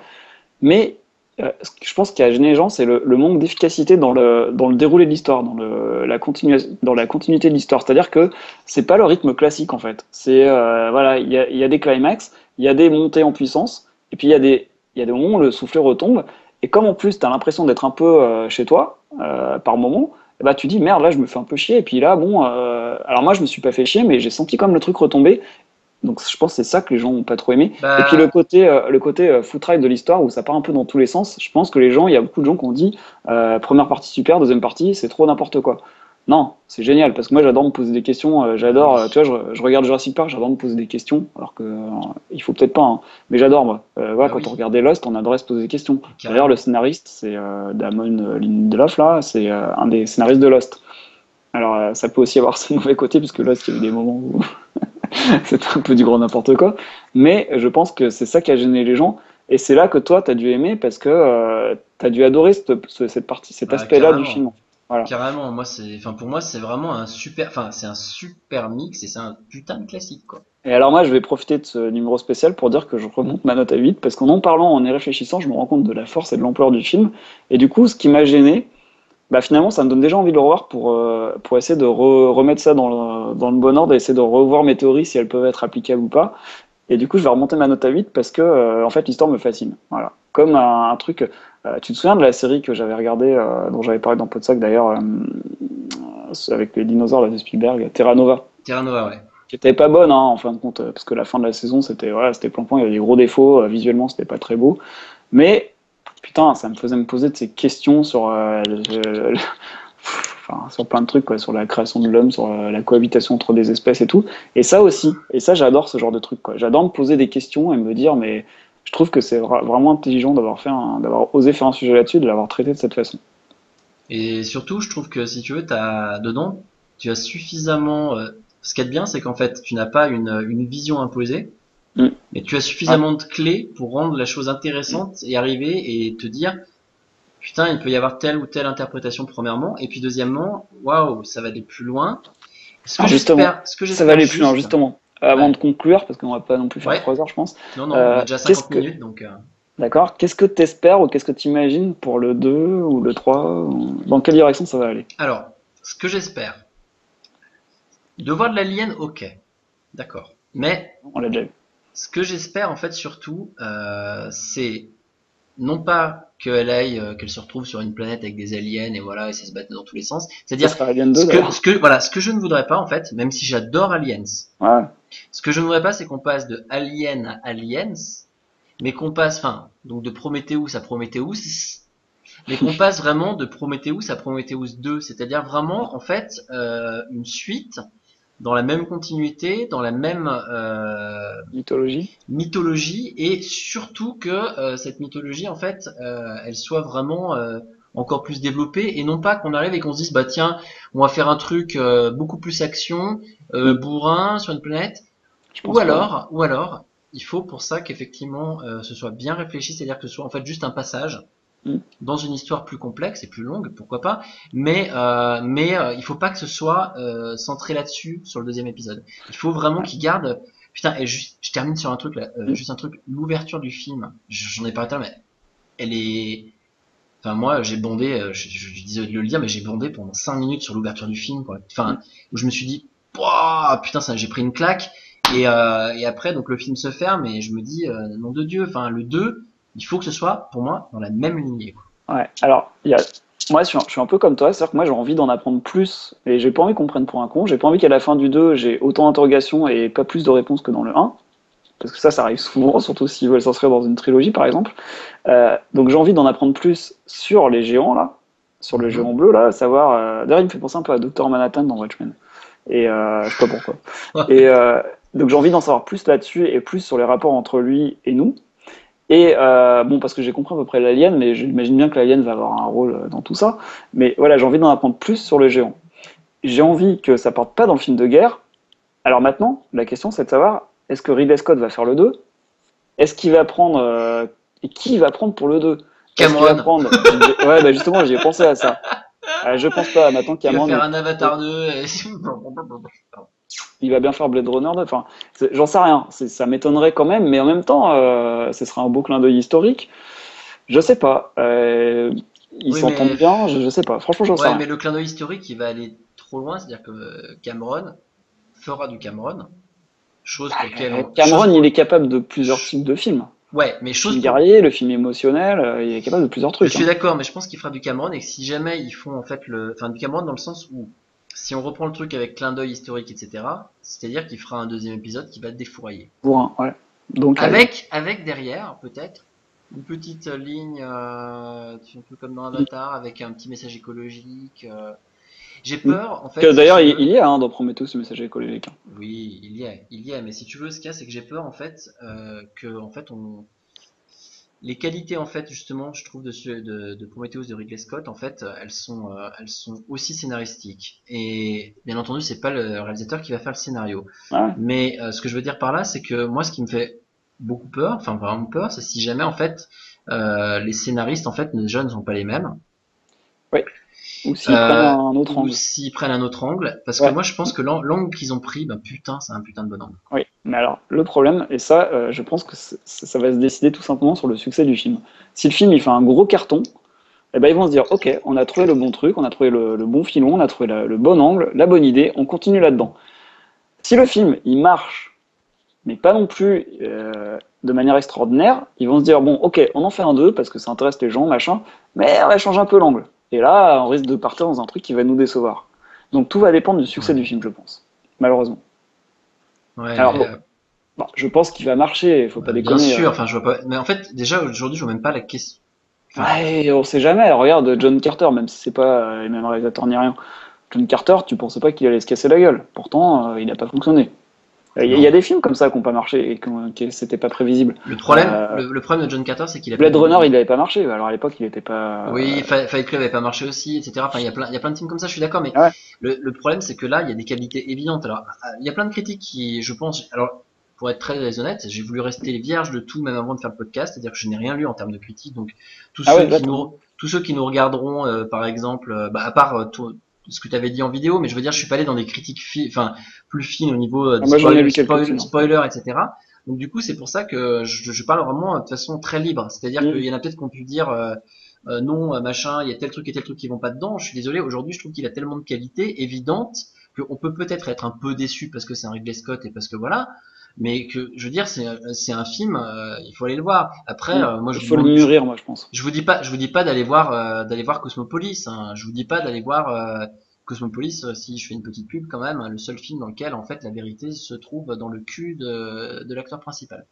Mais euh, je pense qu'il a gêné les gens, c'est le, manque d'efficacité dans le, dans le déroulé de l'histoire, dans, la, dans la continuité de l'histoire. C'est-à-dire que c'est pas le rythme classique en fait. Euh, voilà, il y a, des climax, il y a des montées en puissance, et puis il y a des, y a des moments où le soufflet retombe. Et comme en plus tu as l'impression d'être un peu euh, chez toi euh, par moment, ben, tu dis merde là je me fais un peu chier. Et puis là bon, alors moi je me suis pas fait chier, mais j'ai senti comme le truc retomber. Donc je pense que c'est ça que les gens ont pas trop aimé. Bah, Et puis le côté, euh, le côté euh, footrail de l'histoire où ça part un peu dans tous les sens, je pense que les gens, il y a beaucoup de gens qui ont dit euh, première partie super, deuxième partie c'est trop n'importe quoi. Non, c'est génial parce que moi j'adore me poser des questions, euh, j'adore, tu vois, je, je regarde Jurassic Park, j'adore me poser des questions, alors que il faut peut-être pas, hein, mais j'adore moi. Euh, voilà, Ah quand oui. on regardait Lost, on adorait se poser des questions. D'ailleurs, le scénariste, c'est Damon Lindelof là, c'est un des scénaristes de Lost. Alors ça peut aussi avoir son mauvais côté parce que Lost, il y a eu des moments où c'était un peu du grand n'importe quoi. Mais je pense que c'est ça qui a gêné les gens. Et c'est là que toi, tu as dû aimer parce que tu as dû adorer cette, ce- cette partie, cet Bah, aspect-là du film. Voilà. Carrément, moi c'est, enfin pour moi c'est vraiment un super, enfin c'est un super mix et c'est un putain de classique quoi. Et alors moi, je vais profiter de ce numéro spécial pour dire que je remonte ma note à 8, parce qu'en en parlant, en y réfléchissant, je me rends compte de la force et de l'ampleur du film. Et du coup, ce qui m'a gêné, bah finalement, ça me donne déjà envie de le revoir pour, euh, pour essayer de re- remettre ça dans le, dans le bon ordre et essayer de revoir mes théories, si elles peuvent être applicables ou pas. Et du coup, je vais remonter ma note à 8 parce que, euh, en fait, l'histoire me fascine. Voilà. Comme un, un truc. euh, tu te souviens de la série que j'avais regardée, euh, dont j'avais parlé dans Podsac d'ailleurs, euh, euh, avec les dinosaures là, de Spielberg, Terra Nova Terra Nova, ouais. qui était pas bonne hein, en fin de compte parce que la fin de la saison c'était voilà c'était plan-plan il y avait des gros défauts visuellement c'était pas très beau mais putain ça me faisait me poser de ces questions sur euh, enfin, sur plein de trucs quoi sur la création de l'homme sur euh, la cohabitation entre des espèces et tout. Et ça aussi. Et ça j'adore ce genre de truc j'adore me poser des questions et me dire mais je trouve que c'est vra- vraiment intelligent d'avoir fait d'avoir osé faire un sujet là-dessus de l'avoir traité de cette façon. Et surtout, je trouve que si tu veux, t'as dedans, tu as suffisamment. euh, ce qui est bien, c'est qu'en fait, tu n'as pas une vision imposée, Mm. mais tu as suffisamment de clés pour rendre la chose intéressante et arriver et te dire, putain, il peut y avoir telle ou telle interprétation premièrement, et puis deuxièmement, waouh, ça va aller plus loin. Ce que Ah, justement, j'espère- ce que ça va aller plus loin juste- justement avant Ouais. de conclure parce qu'on va pas non plus faire Ouais. trois heures je pense Non, non, Euh, on a déjà qu'est-ce 50 que- minutes, donc. euh, D'accord. Qu'est-ce que tu espères ou qu'est-ce que tu imagines pour le 2 ou le 3 ou- Dans quelle direction ça va aller? Alors, ce que j'espère, de voir de l'alien, ok, d'accord. Mais On l'a déjà vu. Ce que j'espère en fait surtout, euh, c'est non pas qu'elle aille, euh, qu'elle se retrouve sur une planète avec des aliens et voilà, et ça se batte dans tous les sens. C'est-à-dire sera Alien 2 ce que, ce que, voilà, ce que je ne voudrais pas en fait, même si j'adore Aliens, Ouais. ce que je ne voudrais pas, c'est qu'on passe de Alien à Aliens, mais qu'on passe, enfin, donc de Prometheus à Prometheus, mais qu'on passe vraiment de Prometheus à Prometheus 2, c'est-à-dire vraiment, en fait, euh, une suite dans la même continuité, dans la même euh, Mythologie. mythologie, et surtout que euh, cette mythologie, en fait, euh, elle soit vraiment euh, encore plus développée, et non pas qu'on arrive et qu'on se dise, bah tiens, on va faire un truc euh, beaucoup plus action, euh, bourrin sur une planète, ou alors, ou alors, il faut pour ça qu'effectivement euh, ce soit bien réfléchi, c'est-à-dire que ce soit en fait juste un passage Mm. Dans une histoire plus complexe et plus longue, pourquoi pas, mais euh, mais euh, il faut pas que ce soit euh, centré là-dessus sur le deuxième épisode. Il faut vraiment qu'il garde. Putain, et juste, je termine sur un truc là, euh, Mm. juste un truc, l'ouverture du film. J'en ai à l'heure, mais elle est. Enfin moi j'ai bondé, je, je, je disais de le dire, mais j'ai bondé pendant 5 minutes sur l'ouverture du film, quoi. Enfin, où je me suis dit, Pouah, putain, ça, j'ai pris une claque. Et, et après, donc le film se ferme et je me dis, nom de Dieu, enfin le 2, il faut que ce soit, pour moi, dans la même lignée. Ouais. Alors, il y a... moi, je suis, un, je suis un peu comme toi. C'est-à-dire que moi, j'ai envie d'en apprendre plus. Et j'ai pas envie qu'on me prenne pour un con. J'ai pas envie qu'à la fin du 2, j'ai autant d'interrogations et pas plus de réponses que dans le 1. Parce que ça, ça arrive souvent, surtout s'ils veulent s'inscrire dans une trilogie, par exemple. Euh, donc, j'ai envie d'en apprendre plus sur les géants, là. Sur le géant bleu, là. À savoir. euh, D'ailleurs, il me fait penser un peu à Dr. Manhattan dans Watchmen. Et euh, je sais pas pourquoi. Et euh, donc j'ai envie d'en savoir plus là-dessus et plus sur les rapports entre lui et nous. Et euh, bon, parce que j'ai compris à peu près l'alien, mais j'imagine bien que l'alien va avoir un rôle euh, dans tout ça. Mais voilà, j'ai envie d'en apprendre plus sur le géant. J'ai envie que ça parte pas dans le film de guerre. Alors maintenant, la question c'est de savoir est-ce que Ridley Scott va faire le 2 Est-ce qu'il va prendre euh, et qui va prendre pour le 2 Est-ce qu'il va Cameron. prendre Ouais, bah justement, j'y ai pensé à ça. Euh, je pense pas. Maintenant, Qui va Cameron, faire un Avatar 2 et... il va bien faire Blade Runner 2. Enfin, j'en sais rien. Ça m'étonnerait quand même, mais en même temps, euh, ce sera un beau clin d'œil historique. Je sais pas. Euh, ils Oui, s'entendent mais- bien. Je, je sais pas. Franchement, j'en sais Ouais, rien. mais le clin d'œil historique, il va aller trop loin, c'est-à-dire que euh, Cameron fera du Cameron. Chose pour laquelle on- Euh, Cameron, chose- il est capable de plusieurs types de films. Ouais, mais Le chose film pour- guerrier, le film émotionnel, euh, il est capable de plusieurs Je trucs. suis hein. d'accord, mais je pense qu'il fera du Cameron et que si jamais ils font en fait le, enfin du Cameron dans le sens où si on reprend le truc avec clin d'œil historique, etc., c'est-à-dire qu'il fera un deuxième épisode qui va défourailler. Pour un, ouais. Donc, Avec, avec derrière peut-être une petite ligne, euh, un peu comme dans Avatar, avec un petit message écologique. euh. J'ai peur en fait. si d'ailleurs, veux- il y a hein, dans Prometheus ce message écologique. hein. Oui, il y a, il y a, mais si tu veux, ce qu'il y a, c'est que j'ai peur en fait euh, que en fait on les qualités en fait justement, je trouve de ce, de, de Prometheus de Ridley Scott en fait, elles sont euh, elles sont aussi scénaristiques et bien entendu c'est pas le réalisateur qui va faire le scénario. Mais euh, ce que je veux dire par là, c'est que moi, ce qui me fait beaucoup peur, enfin vraiment peur, c'est si jamais en fait euh, les scénaristes en fait déjà ne sont pas les mêmes. Ou s'ils Euh, prennent un autre Ou angle. s'ils prennent un autre angle, parce Ouais. que moi je pense que l'an- l'angle qu'ils ont pris, ben putain, c'est un putain de bon angle. Oui, mais alors le problème, et ça, euh, je pense que ça ça va se décider tout simplement sur le succès du film. Si le film il fait un gros carton, eh ben, ils vont se dire ok, on a trouvé le bon truc, on a trouvé le, le bon filon, on a trouvé la- le bon angle, la bonne idée, on continue là-dedans. Si le film il marche, mais pas non plus euh, de manière extraordinaire, ils vont se dire bon ok, on en fait un deux parce que ça intéresse les gens, machin, mais on va changer un peu l'angle. Et là, on risque de partir dans un truc qui va nous décevoir. Donc tout va dépendre du succès Ouais. du film, je pense, malheureusement. Ouais, Alors, bon, euh, Bon, je pense qu'il va marcher, il faut pas bien déconner. sûr, euh. enfin je vois pas. Mais en fait, déjà aujourd'hui, je vois même pas la question. Enfin, Ouais, on sait jamais. Regarde John Carter, même si c'est pas euh, les mêmes réalisateurs ni rien. John Carter, tu pensais pas qu'il allait se casser la gueule. Pourtant, euh, il n'a pas fonctionné. Il y, a- il y a des films comme ça qui n'ont pas marché et que, que c'était pas prévisible. Le problème, Euh, le, le problème de John Carter, c'est qu'il a Blade Runner, il n'avait pas marché. Alors à l'époque, il n'était pas. Oui, Fight Club avait pas marché aussi, etc. Enfin, il y a plein, il y a plein de films comme ça, je suis d'accord, mais Ouais. le, le problème, c'est que là, il y a des qualités évidentes. Alors, euh, il y a plein de critiques qui, je pense, alors, pour être très honnête, j'ai voulu rester vierge de tout, même avant de faire le podcast, c'est-à-dire que je n'ai rien lu en termes de critiques, donc, tous Ah ceux ouais, qui nous, tous ceux qui nous regarderont, euh, par exemple, euh, bah, à part, euh, ce que tu avais dit en vidéo, mais je veux dire, je suis pas allé dans des critiques fi- enfin, plus fines au niveau Ah, spoil- spoil- spoilers, etc. Donc du coup, c'est pour ça que je, je parle vraiment de façon très libre. C'est-à-dire Mm. qu'il y en a peut-être qui ont pu dire euh, euh, non, euh, machin, il y a tel truc et tel truc qui vont pas dedans. Je suis désolé, aujourd'hui, je trouve qu'il a tellement de qualités évidentes qu'on peut peut-être être un peu déçu parce que c'est un Ridley Scott et parce que voilà. Mais que, je veux dire, c'est c'est un film, euh, il faut aller le voir. Après, euh, moi, je Il vous faut le mûrir, moi, je pense. je vous dis pas, je vous dis pas d'aller voir, euh, d'aller voir Cosmopolis. Hein. Je vous dis pas d'aller voir euh, Cosmopolis. euh, si je fais une petite pub quand même, hein, le seul film dans lequel en fait la vérité se trouve dans le cul de, de l'acteur principal.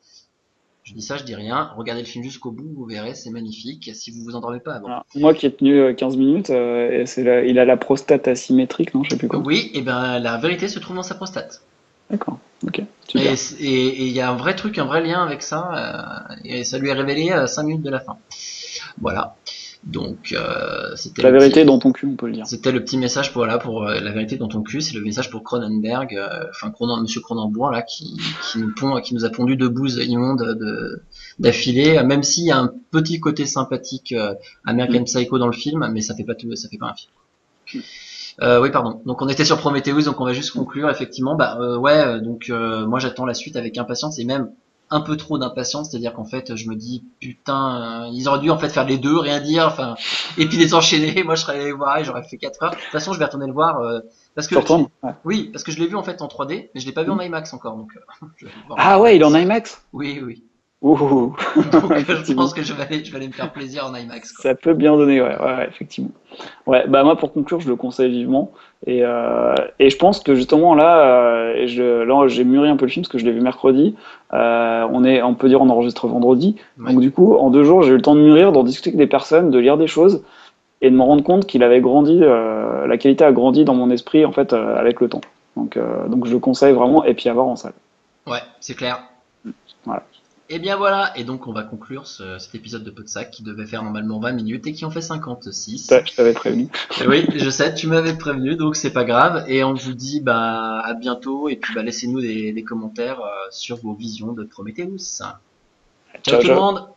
Je dis ça, je dis rien. Regardez le film jusqu'au bout, vous verrez, c'est magnifique. Si vous vous endormez pas avant. Voilà. Moi qui ai tenu euh, 15 minutes, euh, et la- il a la prostate asymétrique, non Je sais plus quoi. Oui, et ben la vérité se trouve dans sa prostate. D'accord, Et il y a un vrai truc, un vrai lien avec ça. euh, et ça lui est révélé à 5 minutes de la fin. Voilà. Donc euh, c'était La vérité petit- dans ton cul, on peut le dire. C'était le petit message pour voilà pour euh, la vérité dans ton cul, c'est le message pour Cronenberg, euh, enfin Cronen, Monsieur Cronenbourg là qui qui nous pond, qui nous a pondu deux bouses immondes de d'affilée, euh, même s'il y a un petit côté sympathique euh, American Psycho dans le film, mais ça fait pas tout, ça fait pas un film. Euh, oui pardon. Donc on était sur Prometheus, donc on va juste conclure effectivement. Bah euh, ouais, euh, donc euh, moi j'attends la suite avec impatience et même un peu trop d'impatience, c'est-à-dire qu'en fait je me dis putain, euh, ils auraient dû en fait faire les deux, rien dire, enfin et puis les enchaîner. Moi, je serais allé voir et j'aurais fait 4 heures. De toute façon, je vais retourner le voir euh, parce que Ouais. oui, parce que je l'ai vu en fait en 3D, mais je l'ai pas vu en IMAX encore. Donc, euh, je vais voir Ah ouais, il est en. IMAX? Oui, oui. Ouh, Donc, je pense que je vais aller, je vais aller me faire plaisir en IMAX. Quoi. Ça peut bien donner, ouais, ouais, effectivement. Ouais, bah moi pour conclure, je le conseille vivement. Et, euh, et je pense que justement là, euh, je, là j'ai mûri un peu le film parce que je l'ai vu mercredi. Euh, on est, on peut dire, on enregistre vendredi. Ouais. Donc du coup, en deux jours, j'ai eu le temps de mûrir, d'en discuter avec des personnes, de lire des choses et de me rendre compte qu'il avait grandi, la qualité a grandi dans mon esprit en fait avec le temps. Donc, donc je le conseille vraiment et puis à voir en salle. Ouais, c'est clair. Voilà. Et bien voilà, et donc on va conclure ce- cet épisode de Podsac qui devait faire normalement 20 minutes et qui en fait 56. Ça, Je t'avais prévenu. Et oui, je sais, tu m'avais prévenu, donc c'est pas grave. Et on vous dit bah à bientôt et puis bah laissez-nous des, des commentaires euh, sur vos visions de Prometheus. Ciao, Ciao, tout le monde